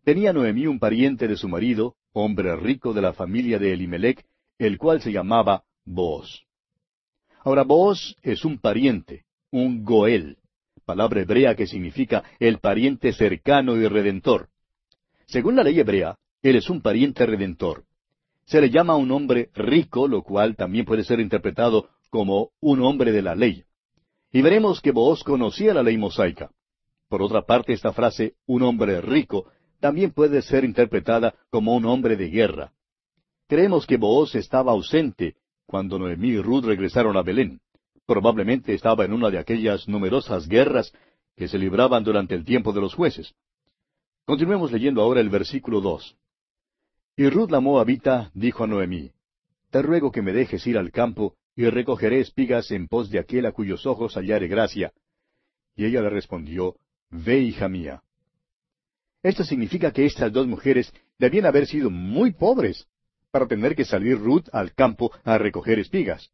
Tenía Noemí un pariente de su marido, hombre rico de la familia de Elimelech, el cual se llamaba Booz. Ahora, Booz es un pariente, un Goel, palabra hebrea que significa el pariente cercano y redentor. Según la ley hebrea, él es un pariente redentor. Se le llama un hombre rico, lo cual también puede ser interpretado como un hombre de la ley. Y veremos que Booz conocía la ley mosaica. Por otra parte, esta frase, un hombre rico, también puede ser interpretada como un hombre de guerra. Creemos que Booz estaba ausente cuando Noemí y Ruth regresaron a Belén. Probablemente estaba en una de aquellas numerosas guerras que se libraban durante el tiempo de los jueces. Continuemos leyendo ahora el versículo dos. Y Ruth la Moabita dijo a Noemí, Te ruego que me dejes ir al campo y recogeré espigas en pos de aquel a cuyos ojos hallare gracia. Y ella le respondió, Ve, hija mía. Esto significa que estas dos mujeres debían haber sido muy pobres para tener que salir Ruth al campo a recoger espigas.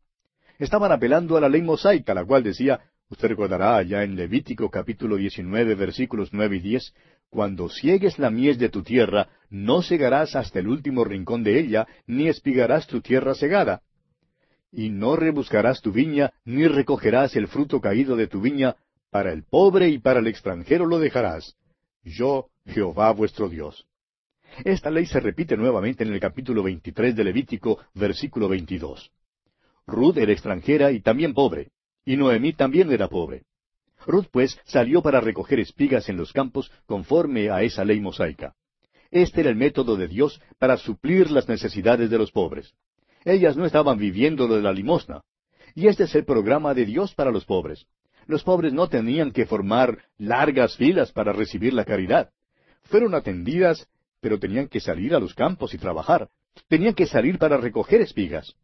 Estaban apelando a la ley mosaica, la cual decía, usted recordará allá en Levítico capítulo 19 versículos nueve y diez, cuando ciegues la mies de tu tierra, no segarás hasta el último rincón de ella, ni espigarás tu tierra segada. Y no rebuscarás tu viña, ni recogerás el fruto caído de tu viña, para el pobre y para el extranjero lo dejarás. Yo, Jehová vuestro Dios. Esta ley se repite nuevamente en el capítulo 23 de Levítico, versículo 22. Ruth era extranjera y también pobre, y Noemí también era pobre. Ruth, pues, salió para recoger espigas en los campos conforme a esa ley mosaica. Este era el método de Dios para suplir las necesidades de los pobres. Ellas no estaban viviendo de la limosna. Y este es el programa de Dios para los pobres. Los pobres no tenían que formar largas filas para recibir la caridad. Fueron atendidas, pero tenían que salir a los campos y trabajar. Tenían que salir para recoger espigas.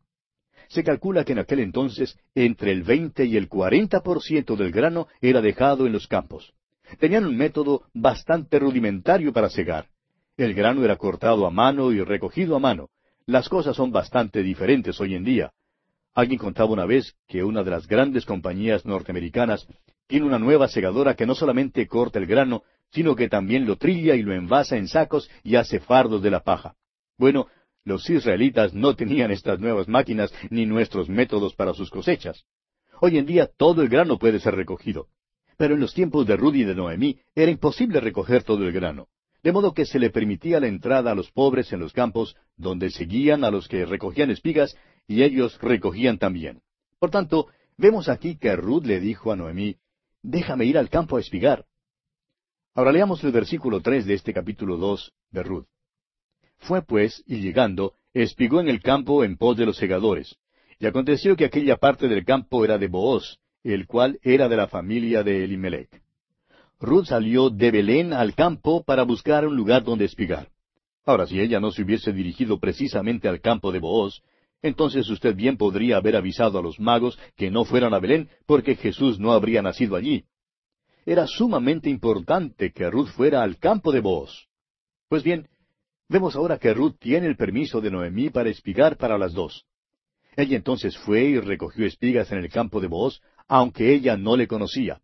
Se calcula que en aquel entonces entre el veinte y el cuarenta por ciento del grano era dejado en los campos. Tenían un método bastante rudimentario para cegar. El grano era cortado a mano y recogido a mano. Las cosas son bastante diferentes hoy en día. Alguien contaba una vez que una de las grandes compañías norteamericanas tiene una nueva segadora que no solamente corta el grano, sino que también lo trilla y lo envasa en sacos y hace fardos de la paja. Bueno, los israelitas no tenían estas nuevas máquinas ni nuestros métodos para sus cosechas. Hoy en día todo el grano puede ser recogido. Pero en los tiempos de Rudy y de Noemí era imposible recoger todo el grano. De modo que se le permitía la entrada a los pobres en los campos, donde seguían a los que recogían espigas, y ellos recogían también. Por tanto, vemos aquí que Ruth le dijo a Noemí, Déjame ir al campo a espigar. Ahora leamos el versículo tres de este capítulo dos de Ruth. Fue pues, y llegando, espigó en el campo en pos de los segadores. Y aconteció que aquella parte del campo era de Booz, el cual era de la familia de Elimelech. Ruth salió de Belén al campo para buscar un lugar donde espigar. Ahora, si ella no se hubiese dirigido precisamente al campo de Booz, entonces usted bien podría haber avisado a los magos que no fueran a Belén porque Jesús no habría nacido allí. Era sumamente importante que Ruth fuera al campo de Booz. Pues bien, Vemos ahora que Ruth tiene el permiso de Noemí para espigar para las dos. Ella entonces fue y recogió espigas en el campo de Booz, aunque ella no le conocía.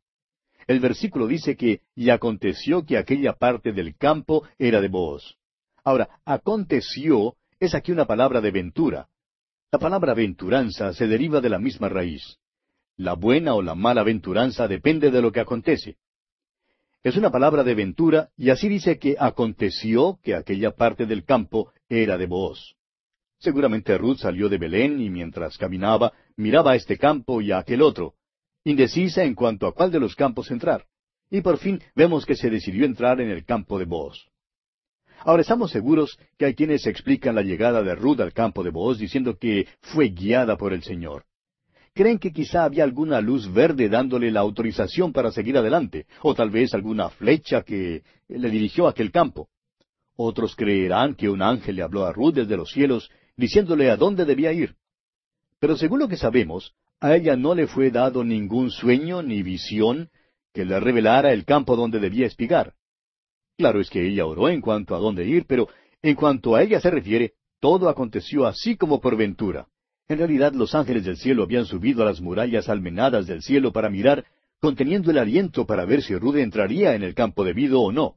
El versículo dice que, y aconteció que aquella parte del campo era de Booz. Ahora, aconteció es aquí una palabra de ventura. La palabra venturanza se deriva de la misma raíz. La buena o la mala venturanza depende de lo que acontece. Es una palabra de ventura, y así dice que aconteció que aquella parte del campo era de Booz. Seguramente Ruth salió de Belén y mientras caminaba miraba a este campo y a aquel otro, indecisa en cuanto a cuál de los campos entrar. Y por fin vemos que se decidió entrar en el campo de Booz. Ahora estamos seguros que hay quienes explican la llegada de Ruth al campo de Booz diciendo que fue guiada por el Señor creen que quizá había alguna luz verde dándole la autorización para seguir adelante, o tal vez alguna flecha que le dirigió a aquel campo. Otros creerán que un ángel le habló a Ruth desde los cielos, diciéndole a dónde debía ir. Pero según lo que sabemos, a ella no le fue dado ningún sueño ni visión que le revelara el campo donde debía espigar. Claro es que ella oró en cuanto a dónde ir, pero en cuanto a ella se refiere, todo aconteció así como por ventura. En realidad los ángeles del cielo habían subido a las murallas almenadas del cielo para mirar, conteniendo el aliento para ver si Rude entraría en el campo debido o no.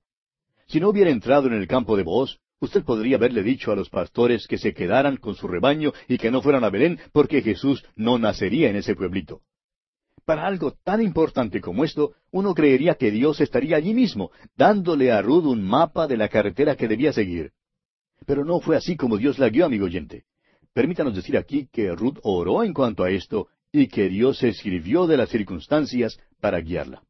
Si no hubiera entrado en el campo de voz, usted podría haberle dicho a los pastores que se quedaran con su rebaño y que no fueran a Belén porque Jesús no nacería en ese pueblito. Para algo tan importante como esto, uno creería que Dios estaría allí mismo, dándole a Ruth un mapa de la carretera que debía seguir. Pero no fue así como Dios la guió, amigo oyente. Permítanos decir aquí que Ruth oró en cuanto a esto y que Dios se escribió de las circunstancias para guiarla.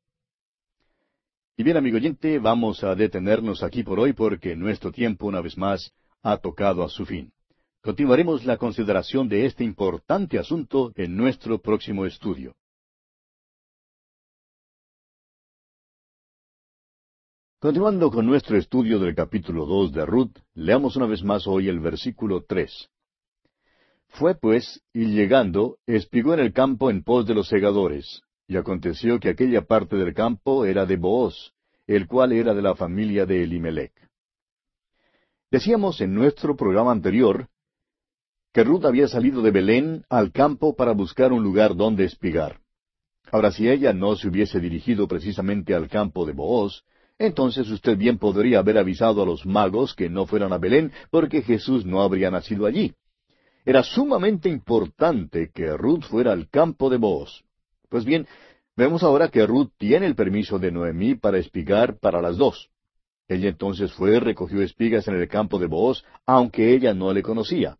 Y bien, amigo oyente, vamos a detenernos aquí por hoy porque nuestro tiempo, una vez más, ha tocado a su fin. Continuaremos la consideración de este importante asunto en nuestro próximo estudio. Continuando con nuestro estudio del capítulo dos de Ruth, leamos una vez más hoy el versículo tres. Fue pues, y llegando, espigó en el campo en pos de los segadores, y aconteció que aquella parte del campo era de Booz, el cual era de la familia de Elimelech. Decíamos en nuestro programa anterior que Ruth había salido de Belén al campo para buscar un lugar donde espigar. Ahora, si ella no se hubiese dirigido precisamente al campo de Booz, entonces usted bien podría haber avisado a los magos que no fueran a Belén porque Jesús no habría nacido allí. Era sumamente importante que Ruth fuera al campo de Boaz. Pues bien, vemos ahora que Ruth tiene el permiso de Noemí para espigar para las dos. Ella entonces fue, recogió espigas en el campo de Boaz, aunque ella no le conocía.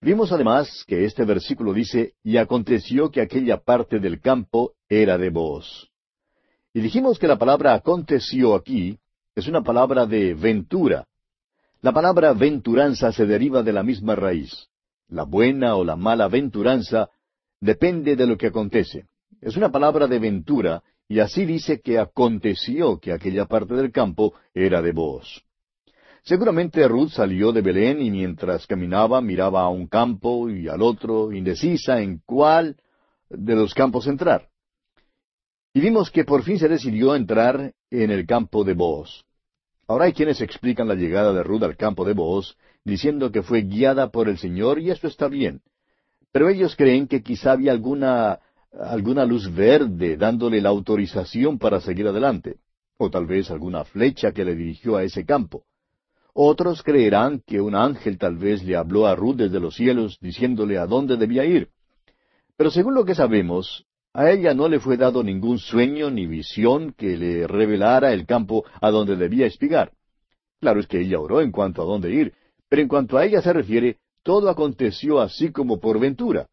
Vimos además que este versículo dice, y aconteció que aquella parte del campo era de Boaz. Y dijimos que la palabra aconteció aquí es una palabra de ventura. La palabra venturanza se deriva de la misma raíz. La buena o la mala venturanza depende de lo que acontece. Es una palabra de ventura, y así dice que aconteció que aquella parte del campo era de vos. Seguramente Ruth salió de Belén y mientras caminaba miraba a un campo y al otro, indecisa en cuál de los campos entrar. Y vimos que por fin se decidió entrar en el campo de Booz. Ahora hay quienes explican la llegada de Ruth al campo de Booz diciendo que fue guiada por el Señor y esto está bien. Pero ellos creen que quizá había alguna, alguna luz verde dándole la autorización para seguir adelante, o tal vez alguna flecha que le dirigió a ese campo. Otros creerán que un ángel tal vez le habló a Ruth desde los cielos diciéndole a dónde debía ir. Pero según lo que sabemos, a ella no le fue dado ningún sueño ni visión que le revelara el campo a donde debía espigar. Claro es que ella oró en cuanto a dónde ir, pero en cuanto a ella se refiere, todo aconteció así como por ventura.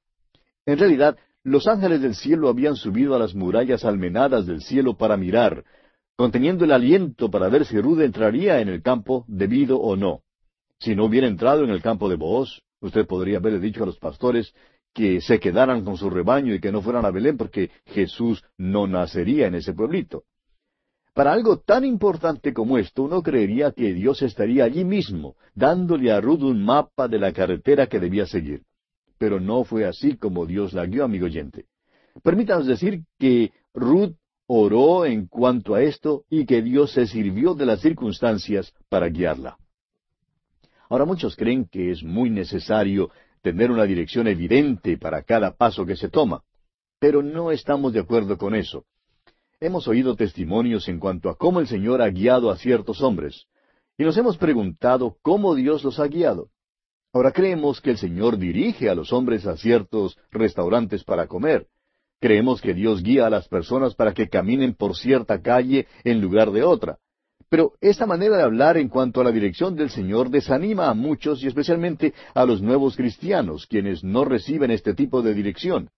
En realidad, los ángeles del cielo habían subido a las murallas almenadas del cielo para mirar, conteniendo el aliento para ver si Rude entraría en el campo debido o no. Si no hubiera entrado en el campo de Booz, usted podría haberle dicho a los pastores que se quedaran con su rebaño y que no fueran a Belén porque Jesús no nacería en ese pueblito. Para algo tan importante como esto, uno creería que Dios estaría allí mismo, dándole a Ruth un mapa de la carretera que debía seguir. Pero no fue así como Dios la guió, amigo oyente. Permítanos decir que Ruth oró en cuanto a esto y que Dios se sirvió de las circunstancias para guiarla. Ahora muchos creen que es muy necesario tener una dirección evidente para cada paso que se toma. Pero no estamos de acuerdo con eso. Hemos oído testimonios en cuanto a cómo el Señor ha guiado a ciertos hombres, y nos hemos preguntado cómo Dios los ha guiado. Ahora creemos que el Señor dirige a los hombres a ciertos restaurantes para comer. Creemos que Dios guía a las personas para que caminen por cierta calle en lugar de otra. Pero esta manera de hablar en cuanto a la dirección del Señor desanima a muchos y especialmente a los nuevos cristianos, quienes no reciben este tipo de dirección.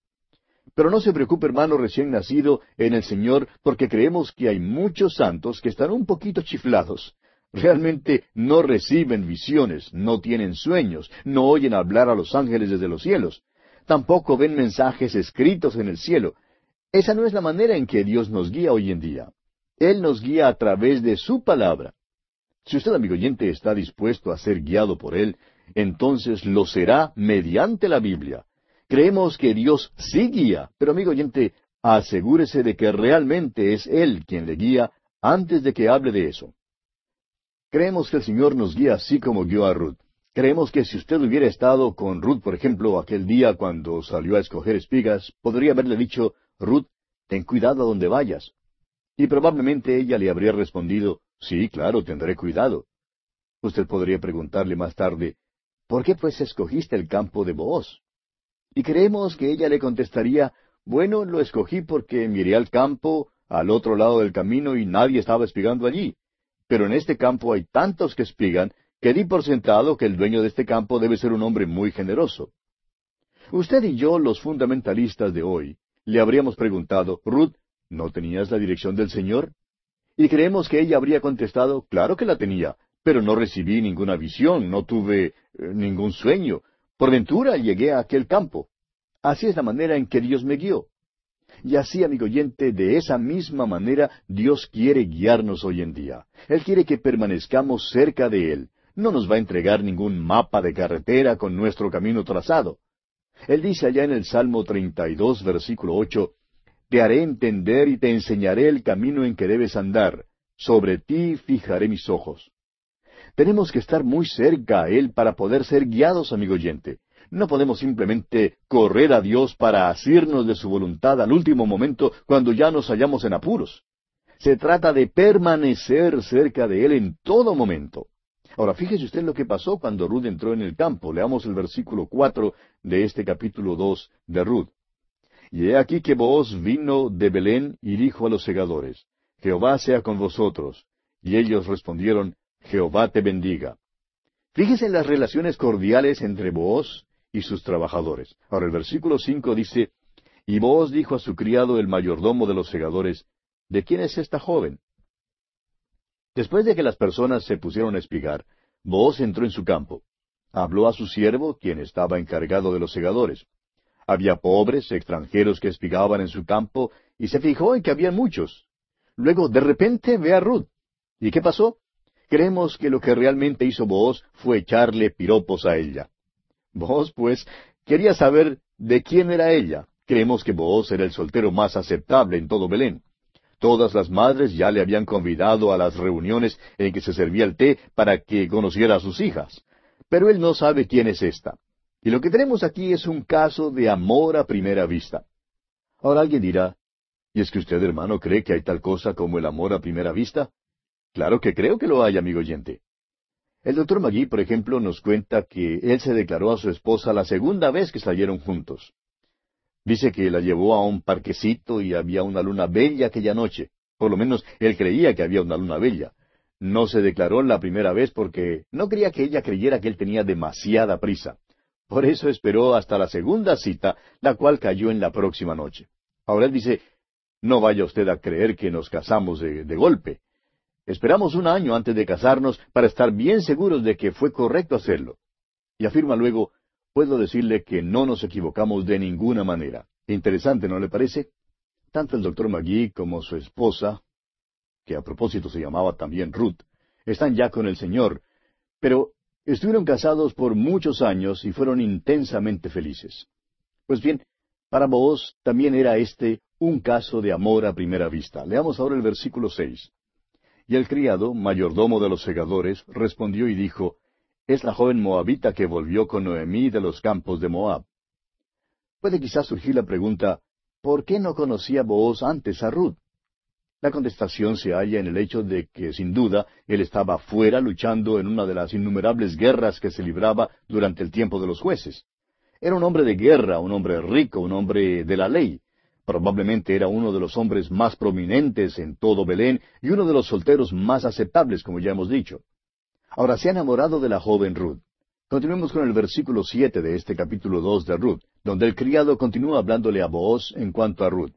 Pero no se preocupe, hermano recién nacido en el Señor, porque creemos que hay muchos santos que están un poquito chiflados. Realmente no reciben visiones, no tienen sueños, no oyen hablar a los ángeles desde los cielos. Tampoco ven mensajes escritos en el cielo. Esa no es la manera en que Dios nos guía hoy en día. Él nos guía a través de su palabra. Si usted, amigo oyente, está dispuesto a ser guiado por Él, entonces lo será mediante la Biblia. Creemos que Dios sí guía, pero amigo oyente, asegúrese de que realmente es Él quien le guía antes de que hable de eso. Creemos que el Señor nos guía así como guió a Ruth. Creemos que si usted hubiera estado con Ruth, por ejemplo, aquel día cuando salió a escoger espigas, podría haberle dicho, Ruth, ten cuidado a donde vayas. Y probablemente ella le habría respondido, sí, claro, tendré cuidado. Usted podría preguntarle más tarde, ¿por qué pues escogiste el campo de Booz? Y creemos que ella le contestaría, bueno, lo escogí porque miré al campo al otro lado del camino y nadie estaba espigando allí. Pero en este campo hay tantos que espigan que di por sentado que el dueño de este campo debe ser un hombre muy generoso. Usted y yo, los fundamentalistas de hoy, le habríamos preguntado, Ruth, ¿no tenías la dirección del Señor? Y creemos que ella habría contestado, claro que la tenía, pero no recibí ninguna visión, no tuve eh, ningún sueño. Por ventura llegué a aquel campo. Así es la manera en que Dios me guió. Y así, amigo oyente, de esa misma manera Dios quiere guiarnos hoy en día. Él quiere que permanezcamos cerca de Él. No nos va a entregar ningún mapa de carretera con nuestro camino trazado. Él dice allá en el Salmo 32, versículo 8, Te haré entender y te enseñaré el camino en que debes andar. Sobre ti fijaré mis ojos. Tenemos que estar muy cerca a Él para poder ser guiados, amigo oyente. No podemos simplemente correr a Dios para asirnos de su voluntad al último momento cuando ya nos hallamos en apuros. Se trata de permanecer cerca de Él en todo momento. Ahora, fíjese usted lo que pasó cuando Ruth entró en el campo. Leamos el versículo cuatro de este capítulo dos de Ruth. Y he aquí que Booz vino de Belén y dijo a los segadores, Jehová sea con vosotros. Y ellos respondieron, Jehová te bendiga. Fíjese en las relaciones cordiales entre Booz y sus trabajadores. Ahora el versículo cinco dice, Y Booz dijo a su criado el mayordomo de los segadores, ¿De quién es esta joven? Después de que las personas se pusieron a espigar, Booz entró en su campo. Habló a su siervo, quien estaba encargado de los segadores. Había pobres, extranjeros que espigaban en su campo, y se fijó en que había muchos. Luego, de repente, ve a Ruth. ¿Y qué pasó? Creemos que lo que realmente hizo Booz fue echarle piropos a ella. Booz, pues, quería saber de quién era ella. Creemos que Booz era el soltero más aceptable en todo Belén. Todas las madres ya le habían convidado a las reuniones en que se servía el té para que conociera a sus hijas. Pero él no sabe quién es esta. Y lo que tenemos aquí es un caso de amor a primera vista. Ahora alguien dirá, ¿y es que usted, hermano, cree que hay tal cosa como el amor a primera vista? Claro que creo que lo hay, amigo oyente. El doctor Magui, por ejemplo, nos cuenta que él se declaró a su esposa la segunda vez que salieron juntos. Dice que la llevó a un parquecito y había una luna bella aquella noche. Por lo menos él creía que había una luna bella. No se declaró la primera vez porque no quería que ella creyera que él tenía demasiada prisa. Por eso esperó hasta la segunda cita, la cual cayó en la próxima noche. Ahora él dice, no vaya usted a creer que nos casamos de, golpe. Esperamos un año antes de casarnos para estar bien seguros de que fue correcto hacerlo. Y afirma luego, puedo decirle que no nos equivocamos de ninguna manera. Interesante, ¿no le parece? Tanto el doctor Magui como su esposa, que a propósito se llamaba también Ruth, están ya con el Señor, pero estuvieron casados por muchos años y fueron intensamente felices. Pues bien, para vos también era este un caso de amor a primera vista. Leamos ahora el versículo seis. Y el criado, mayordomo de los segadores, respondió y dijo, es la joven moabita que volvió con Noemí de los campos de Moab. Puede quizás surgir la pregunta, ¿por qué no conocía Booz antes a Ruth? La contestación se halla en el hecho de que, sin duda, él estaba fuera luchando en una de las innumerables guerras que se libraba durante el tiempo de los jueces. Era un hombre de guerra, un hombre rico, un hombre de la ley. Probablemente era uno de los hombres más prominentes en todo Belén y uno de los solteros más aceptables, como ya hemos dicho. Ahora se ha enamorado de la joven Ruth. Continuemos con el versículo siete de este capítulo dos de Ruth, donde el criado continúa hablándole a Booz en cuanto a Ruth.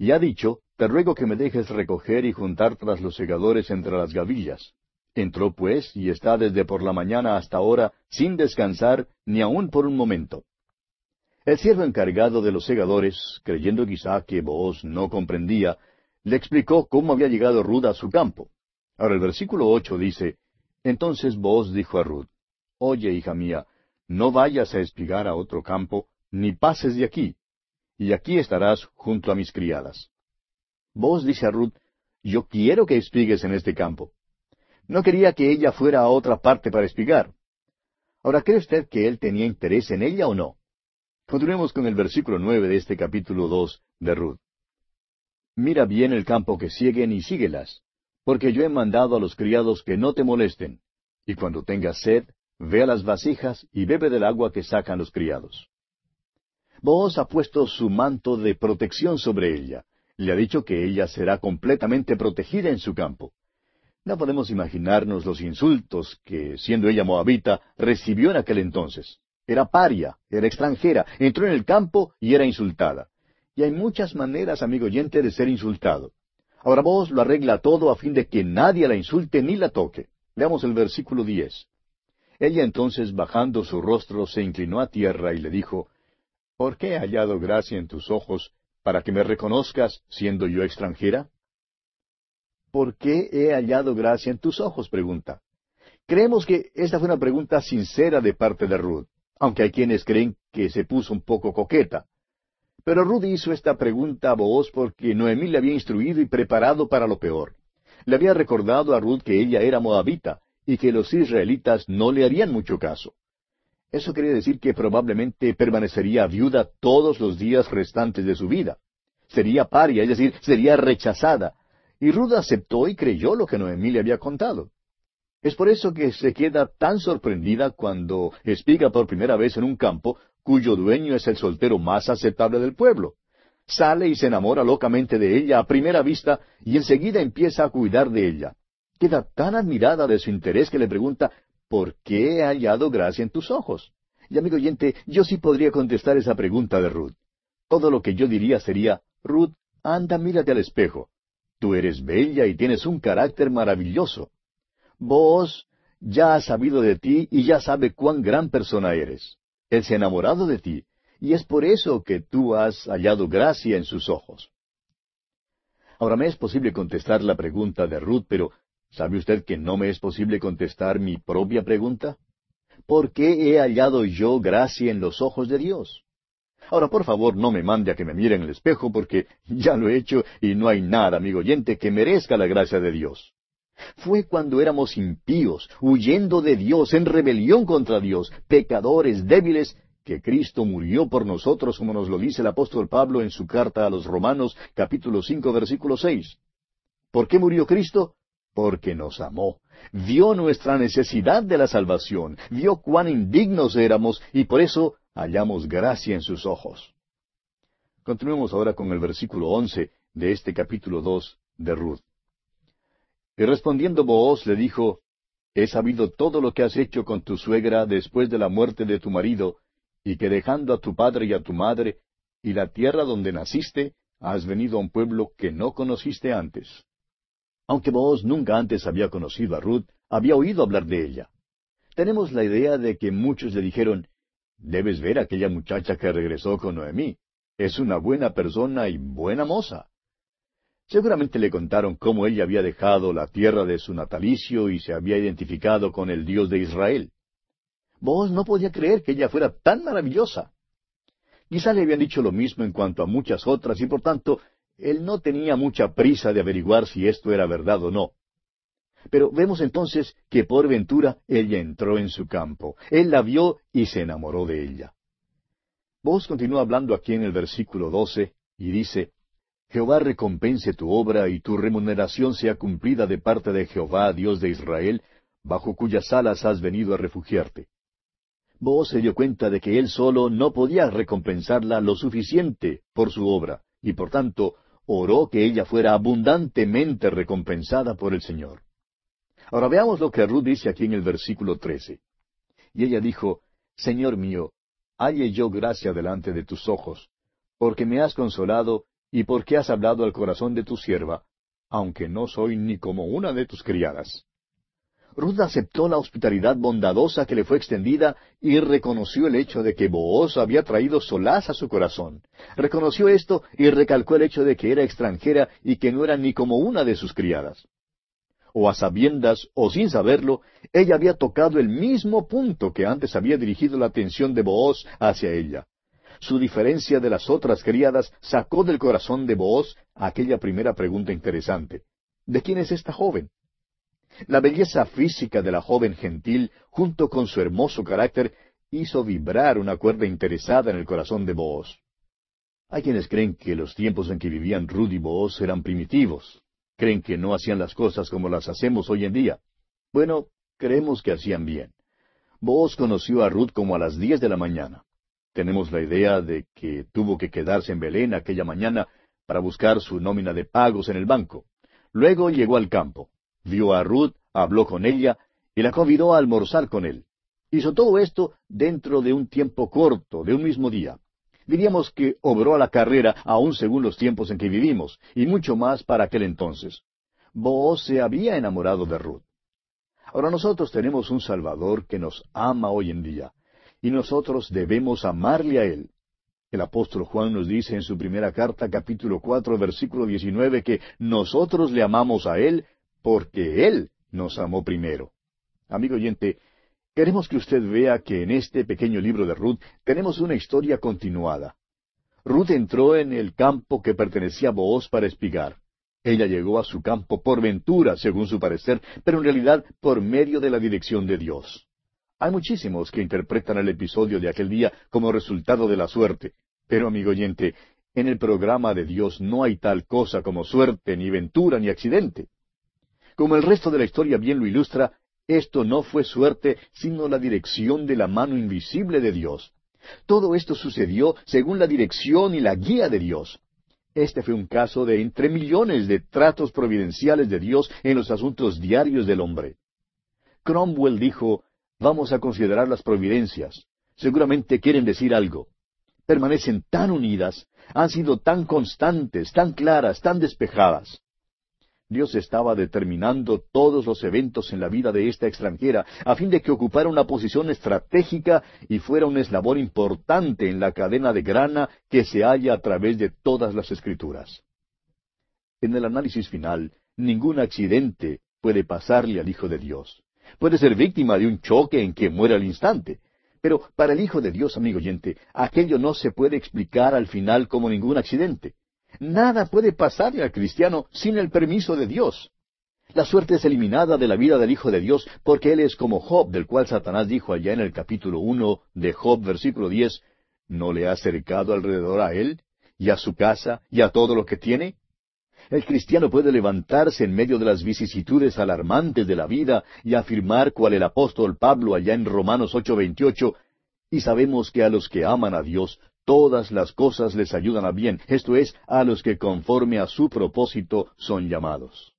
Y ha dicho, Te ruego que me dejes recoger y juntar tras los segadores entre las gavillas. Entró pues, y está desde por la mañana hasta ahora, sin descansar, ni aun por un momento. El siervo encargado de los segadores, creyendo quizá que Booz no comprendía, le explicó cómo había llegado Ruth a su campo. Ahora el versículo ocho dice, entonces Boaz dijo a Ruth, Oye, hija mía, no vayas a espigar a otro campo, ni pases de aquí. Y aquí estarás junto a mis criadas. Vos dice a Ruth, yo quiero que espigues en este campo. No quería que ella fuera a otra parte para espigar. Ahora, ¿cree usted que él tenía interés en ella o no? Continuemos con el versículo nueve de este capítulo dos de Ruth. Mira bien el campo que siguen y síguelas, porque yo he mandado a los criados que no te molesten, y cuando tengas sed, ve a las vasijas y bebe del agua que sacan los criados. Vos ha puesto su manto de protección sobre ella, le ha dicho que ella será completamente protegida en su campo. No podemos imaginarnos los insultos que, siendo ella moabita, recibió en aquel entonces. Era paria, era extranjera, entró en el campo y era insultada. Y hay muchas maneras, amigo oyente, de ser insultado. Ahora vos lo arregla todo a fin de que nadie la insulte ni la toque. Veamos el versículo diez. Ella entonces, bajando su rostro, se inclinó a tierra y le dijo, ¿Por qué he hallado gracia en tus ojos para que me reconozcas siendo yo extranjera? ¿Por qué he hallado gracia en tus ojos? pregunta. Creemos que esta fue una pregunta sincera de parte de Ruth, aunque hay quienes creen que se puso un poco coqueta. Pero Ruth hizo esta pregunta a Booz porque Noemí le había instruido y preparado para lo peor. Le había recordado a Ruth que ella era moabita y que los israelitas no le harían mucho caso. Eso quería decir que probablemente permanecería viuda todos los días restantes de su vida. Sería paria, es decir, sería rechazada, y Ruth aceptó y creyó lo que Noemí le había contado. Es por eso que se queda tan sorprendida cuando espiga por primera vez en un campo cuyo dueño es el soltero más aceptable del pueblo. Sale y se enamora locamente de ella a primera vista y enseguida empieza a cuidar de ella. Queda tan admirada de su interés que le pregunta, ¿por qué he hallado gracia en tus ojos? Y amigo oyente, yo sí podría contestar esa pregunta de Ruth. Todo lo que yo diría sería, Ruth, anda, mírate al espejo. Tú eres bella y tienes un carácter maravilloso. Vos ya has sabido de ti y ya sabe cuán gran persona eres. Él se ha enamorado de ti, y es por eso que tú has hallado gracia en sus ojos. Ahora me es posible contestar la pregunta de Ruth, pero ¿sabe usted que no me es posible contestar mi propia pregunta? ¿Por qué he hallado yo gracia en los ojos de Dios? Ahora, por favor, no me mande a que me mire en el espejo, porque ya lo he hecho y no hay nada, amigo oyente, que merezca la gracia de Dios. Fue cuando éramos impíos, huyendo de Dios, en rebelión contra Dios, pecadores, débiles, que Cristo murió por nosotros, como nos lo dice el apóstol Pablo en su carta a los Romanos, capítulo cinco, versículo seis. ¿Por qué murió Cristo? Porque nos amó. Vio nuestra necesidad de la salvación, vio cuán indignos éramos, y por eso hallamos gracia en sus ojos. Continuemos ahora con el versículo once de este capítulo dos de Ruth. Y respondiendo Booz le dijo, He sabido todo lo que has hecho con tu suegra después de la muerte de tu marido, y que dejando a tu padre y a tu madre, y la tierra donde naciste, has venido a un pueblo que no conociste antes. Aunque Booz nunca antes había conocido a Ruth, había oído hablar de ella. Tenemos la idea de que muchos le dijeron, Debes ver a aquella muchacha que regresó con Noemí. Es una buena persona y buena moza. Seguramente le contaron cómo ella había dejado la tierra de su natalicio y se había identificado con el Dios de Israel. Vos no podía creer que ella fuera tan maravillosa. Quizá le habían dicho lo mismo en cuanto a muchas otras y por tanto él no tenía mucha prisa de averiguar si esto era verdad o no. Pero vemos entonces que por ventura ella entró en su campo. Él la vio y se enamoró de ella. Vos continúa hablando aquí en el versículo doce y dice, Jehová recompense tu obra y tu remuneración sea cumplida de parte de Jehová, Dios de Israel, bajo cuyas alas has venido a refugiarte. Vos se dio cuenta de que él solo no podía recompensarla lo suficiente por su obra, y por tanto oró que ella fuera abundantemente recompensada por el Señor. Ahora veamos lo que Ruth dice aquí en el versículo trece. Y ella dijo, Señor mío, halle yo gracia delante de tus ojos, porque me has consolado y porque has hablado al corazón de tu sierva, aunque no soy ni como una de tus criadas. Ruth aceptó la hospitalidad bondadosa que le fue extendida y reconoció el hecho de que Booz había traído solaz a su corazón. Reconoció esto y recalcó el hecho de que era extranjera y que no era ni como una de sus criadas o a sabiendas o sin saberlo, ella había tocado el mismo punto que antes había dirigido la atención de Booz hacia ella. su diferencia de las otras criadas sacó del corazón de Booz aquella primera pregunta interesante. ¿De quién es esta joven? La belleza física de la joven gentil, junto con su hermoso carácter, hizo vibrar una cuerda interesada en el corazón de Booz. Hay quienes creen que los tiempos en que vivían Ruth y Booz eran primitivos. Creen que no hacían las cosas como las hacemos hoy en día. Bueno, creemos que hacían bien. Booz conoció a Ruth como a las diez de la mañana. Tenemos la idea de que tuvo que quedarse en Belén aquella mañana para buscar su nómina de pagos en el banco. Luego llegó al campo, vio a Ruth, habló con ella y la convidó a almorzar con él. Hizo todo esto dentro de un tiempo corto, de un mismo día. Diríamos que obró a la carrera aún según los tiempos en que vivimos, y mucho más para aquel entonces. Booz se había enamorado de Ruth. Ahora nosotros tenemos un Salvador que nos ama hoy en día, y nosotros debemos amarle a Él. El apóstol Juan nos dice en su primera carta, capítulo cuatro, versículo diecinueve, que nosotros le amamos a Él porque Él nos amó primero. Amigo oyente, Queremos que usted vea que en este pequeño libro de Ruth tenemos una historia continuada. Ruth entró en el campo que pertenecía a Booz para espigar. Ella llegó a su campo por ventura, según su parecer, pero en realidad por medio de la dirección de Dios. Hay muchísimos que interpretan el episodio de aquel día como resultado de la suerte, pero amigo oyente, en el programa de Dios no hay tal cosa como suerte, ni ventura, ni accidente. Como el resto de la historia bien lo ilustra, esto no fue suerte, sino la dirección de la mano invisible de Dios. Todo esto sucedió según la dirección y la guía de Dios. Este fue un caso de entre millones de tratos providenciales de Dios en los asuntos diarios del hombre. Cromwell dijo, vamos a considerar las providencias. Seguramente quieren decir algo. Permanecen tan unidas, han sido tan constantes, tan claras, tan despejadas. Dios estaba determinando todos los eventos en la vida de esta extranjera a fin de que ocupara una posición estratégica y fuera un eslabón importante en la cadena de grana que se halla a través de todas las escrituras. En el análisis final, ningún accidente puede pasarle al Hijo de Dios. Puede ser víctima de un choque en que muera al instante. Pero para el Hijo de Dios, amigo oyente, aquello no se puede explicar al final como ningún accidente. Nada puede pasarle al cristiano sin el permiso de Dios. La suerte es eliminada de la vida del Hijo de Dios porque Él es como Job, del cual Satanás dijo allá en el capítulo uno de Job, versículo diez, ¿no le ha acercado alrededor a Él, y a su casa, y a todo lo que tiene? El cristiano puede levantarse en medio de las vicisitudes alarmantes de la vida y afirmar cual el apóstol Pablo allá en Romanos ocho veintiocho, y sabemos que a los que aman a Dios, todas las cosas les ayudan a bien, esto es, a los que conforme a su propósito son llamados.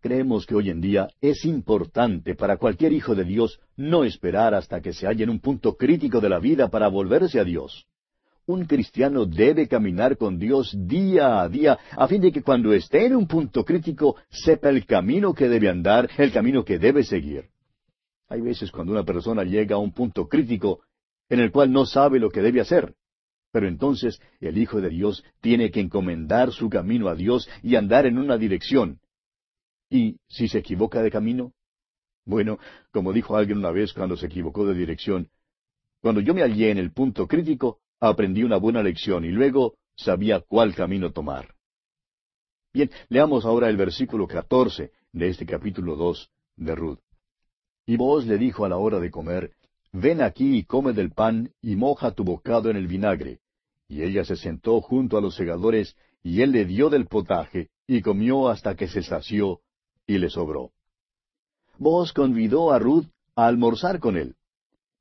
Creemos que hoy en día es importante para cualquier hijo de Dios no esperar hasta que se halla en un punto crítico de la vida para volverse a Dios. Un cristiano debe caminar con Dios día a día a fin de que cuando esté en un punto crítico sepa el camino que debe andar, el camino que debe seguir. Hay veces cuando una persona llega a un punto crítico en el cual no sabe lo que debe hacer. Pero entonces el Hijo de Dios tiene que encomendar su camino a Dios y andar en una dirección. ¿Y si se equivoca de camino? Bueno, como dijo alguien una vez cuando se equivocó de dirección, cuando yo me hallé en el punto crítico, aprendí una buena lección y luego sabía cuál camino tomar. Bien, leamos ahora el versículo catorce de este capítulo dos de Ruth. Y vos le dijo a la hora de comer, Ven aquí y come del pan y moja tu bocado en el vinagre. Y ella se sentó junto a los segadores, y él le dio del potaje, y comió hasta que se sació, y le sobró. Vos convidó a Ruth a almorzar con él.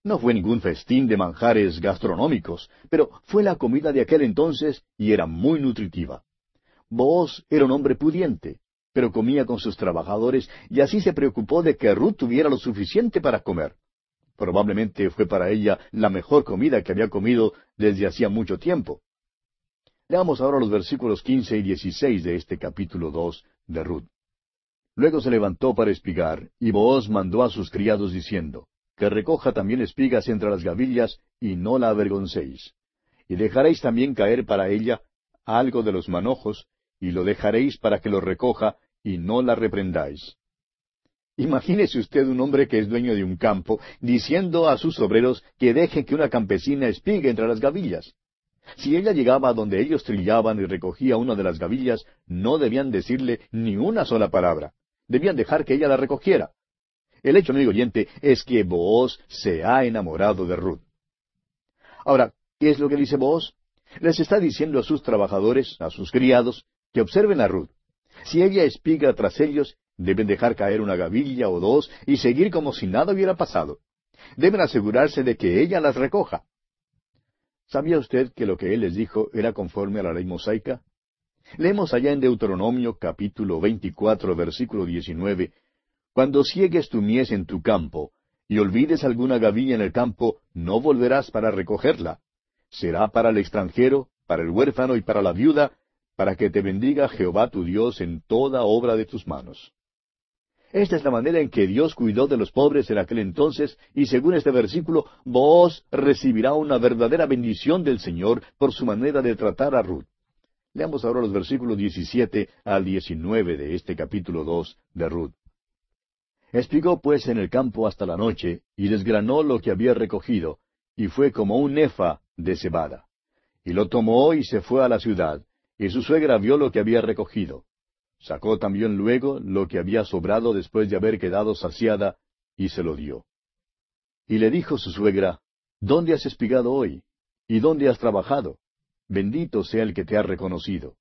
No fue ningún festín de manjares gastronómicos, pero fue la comida de aquel entonces y era muy nutritiva. Vos era un hombre pudiente, pero comía con sus trabajadores y así se preocupó de que Ruth tuviera lo suficiente para comer. Probablemente fue para ella la mejor comida que había comido desde hacía mucho tiempo. Leamos ahora los versículos quince y dieciséis de este capítulo dos de Ruth. Luego se levantó para espigar, y Booz mandó a sus criados diciendo, que recoja también espigas entre las gavillas, y no la avergoncéis. Y dejaréis también caer para ella algo de los manojos, y lo dejaréis para que lo recoja, y no la reprendáis. Imagínese usted un hombre que es dueño de un campo diciendo a sus obreros que dejen que una campesina espigue entre las gavillas. Si ella llegaba a donde ellos trillaban y recogía una de las gavillas, no debían decirle ni una sola palabra. Debían dejar que ella la recogiera. El hecho, amigo oyente, es que Booz se ha enamorado de Ruth. Ahora, ¿qué es lo que dice Booz? Les está diciendo a sus trabajadores, a sus criados, que observen a Ruth. Si ella espiga tras ellos, deben dejar caer una gavilla o dos y seguir como si nada hubiera pasado. Deben asegurarse de que ella las recoja. ¿Sabía usted que lo que él les dijo era conforme a la ley mosaica? Leemos allá en Deuteronomio capítulo 24 versículo 19, Cuando ciegues tu mies en tu campo, y olvides alguna gavilla en el campo, no volverás para recogerla. Será para el extranjero, para el huérfano y para la viuda, para que te bendiga Jehová tu Dios en toda obra de tus manos. Esta es la manera en que Dios cuidó de los pobres en aquel entonces, y según este versículo, vos recibirá una verdadera bendición del Señor por su manera de tratar a Ruth. Leamos ahora los versículos 17 al 19 de este capítulo 2 de Ruth. Espigó pues en el campo hasta la noche, y desgranó lo que había recogido, y fue como un nefa de cebada. Y lo tomó y se fue a la ciudad, y su suegra vio lo que había recogido. Sacó también luego lo que había sobrado después de haber quedado saciada, y se lo dio. Y le dijo su suegra, ¿Dónde has espigado hoy? ¿Y dónde has trabajado? Bendito sea el que te ha reconocido.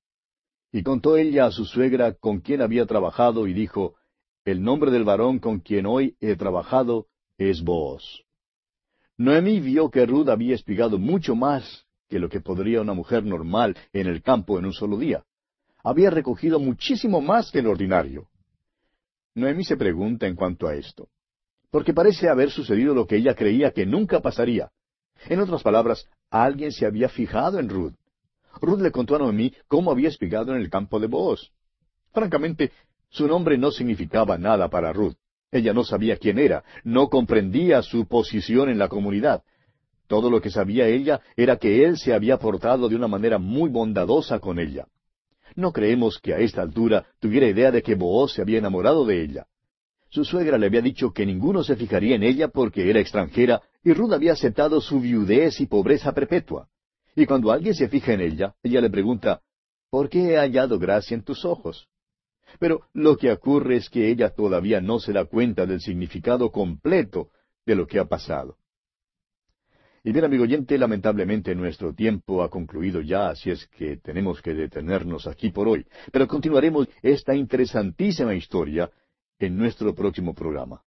Y contó ella a su suegra con quien había trabajado, y dijo, El nombre del varón con quien hoy he trabajado es Booz. Noemí vio que Ruth había espigado mucho más que lo que podría una mujer normal en el campo en un solo día. Había recogido muchísimo más que el ordinario. Noemí se pregunta en cuanto a esto, porque parece haber sucedido lo que ella creía que nunca pasaría. En otras palabras, alguien se había fijado en Ruth. Ruth le contó a Noemí cómo había espigado en el campo de Boaz. Francamente, su nombre no significaba nada para Ruth. Ella no sabía quién era, no comprendía su posición en la comunidad, todo lo que sabía ella era que él se había portado de una manera muy bondadosa con ella. No creemos que a esta altura tuviera idea de que Booz se había enamorado de ella. Su suegra le había dicho que ninguno se fijaría en ella porque era extranjera y Ruth había aceptado su viudez y pobreza perpetua. Y cuando alguien se fija en ella, ella le pregunta, ¿por qué he hallado gracia en tus ojos? Pero lo que ocurre es que ella todavía no se da cuenta del significado completo de lo que ha pasado. Y bien, amigo oyente, lamentablemente nuestro tiempo ha concluido ya, así es que tenemos que detenernos aquí por hoy. Pero continuaremos esta interesantísima historia en nuestro próximo programa.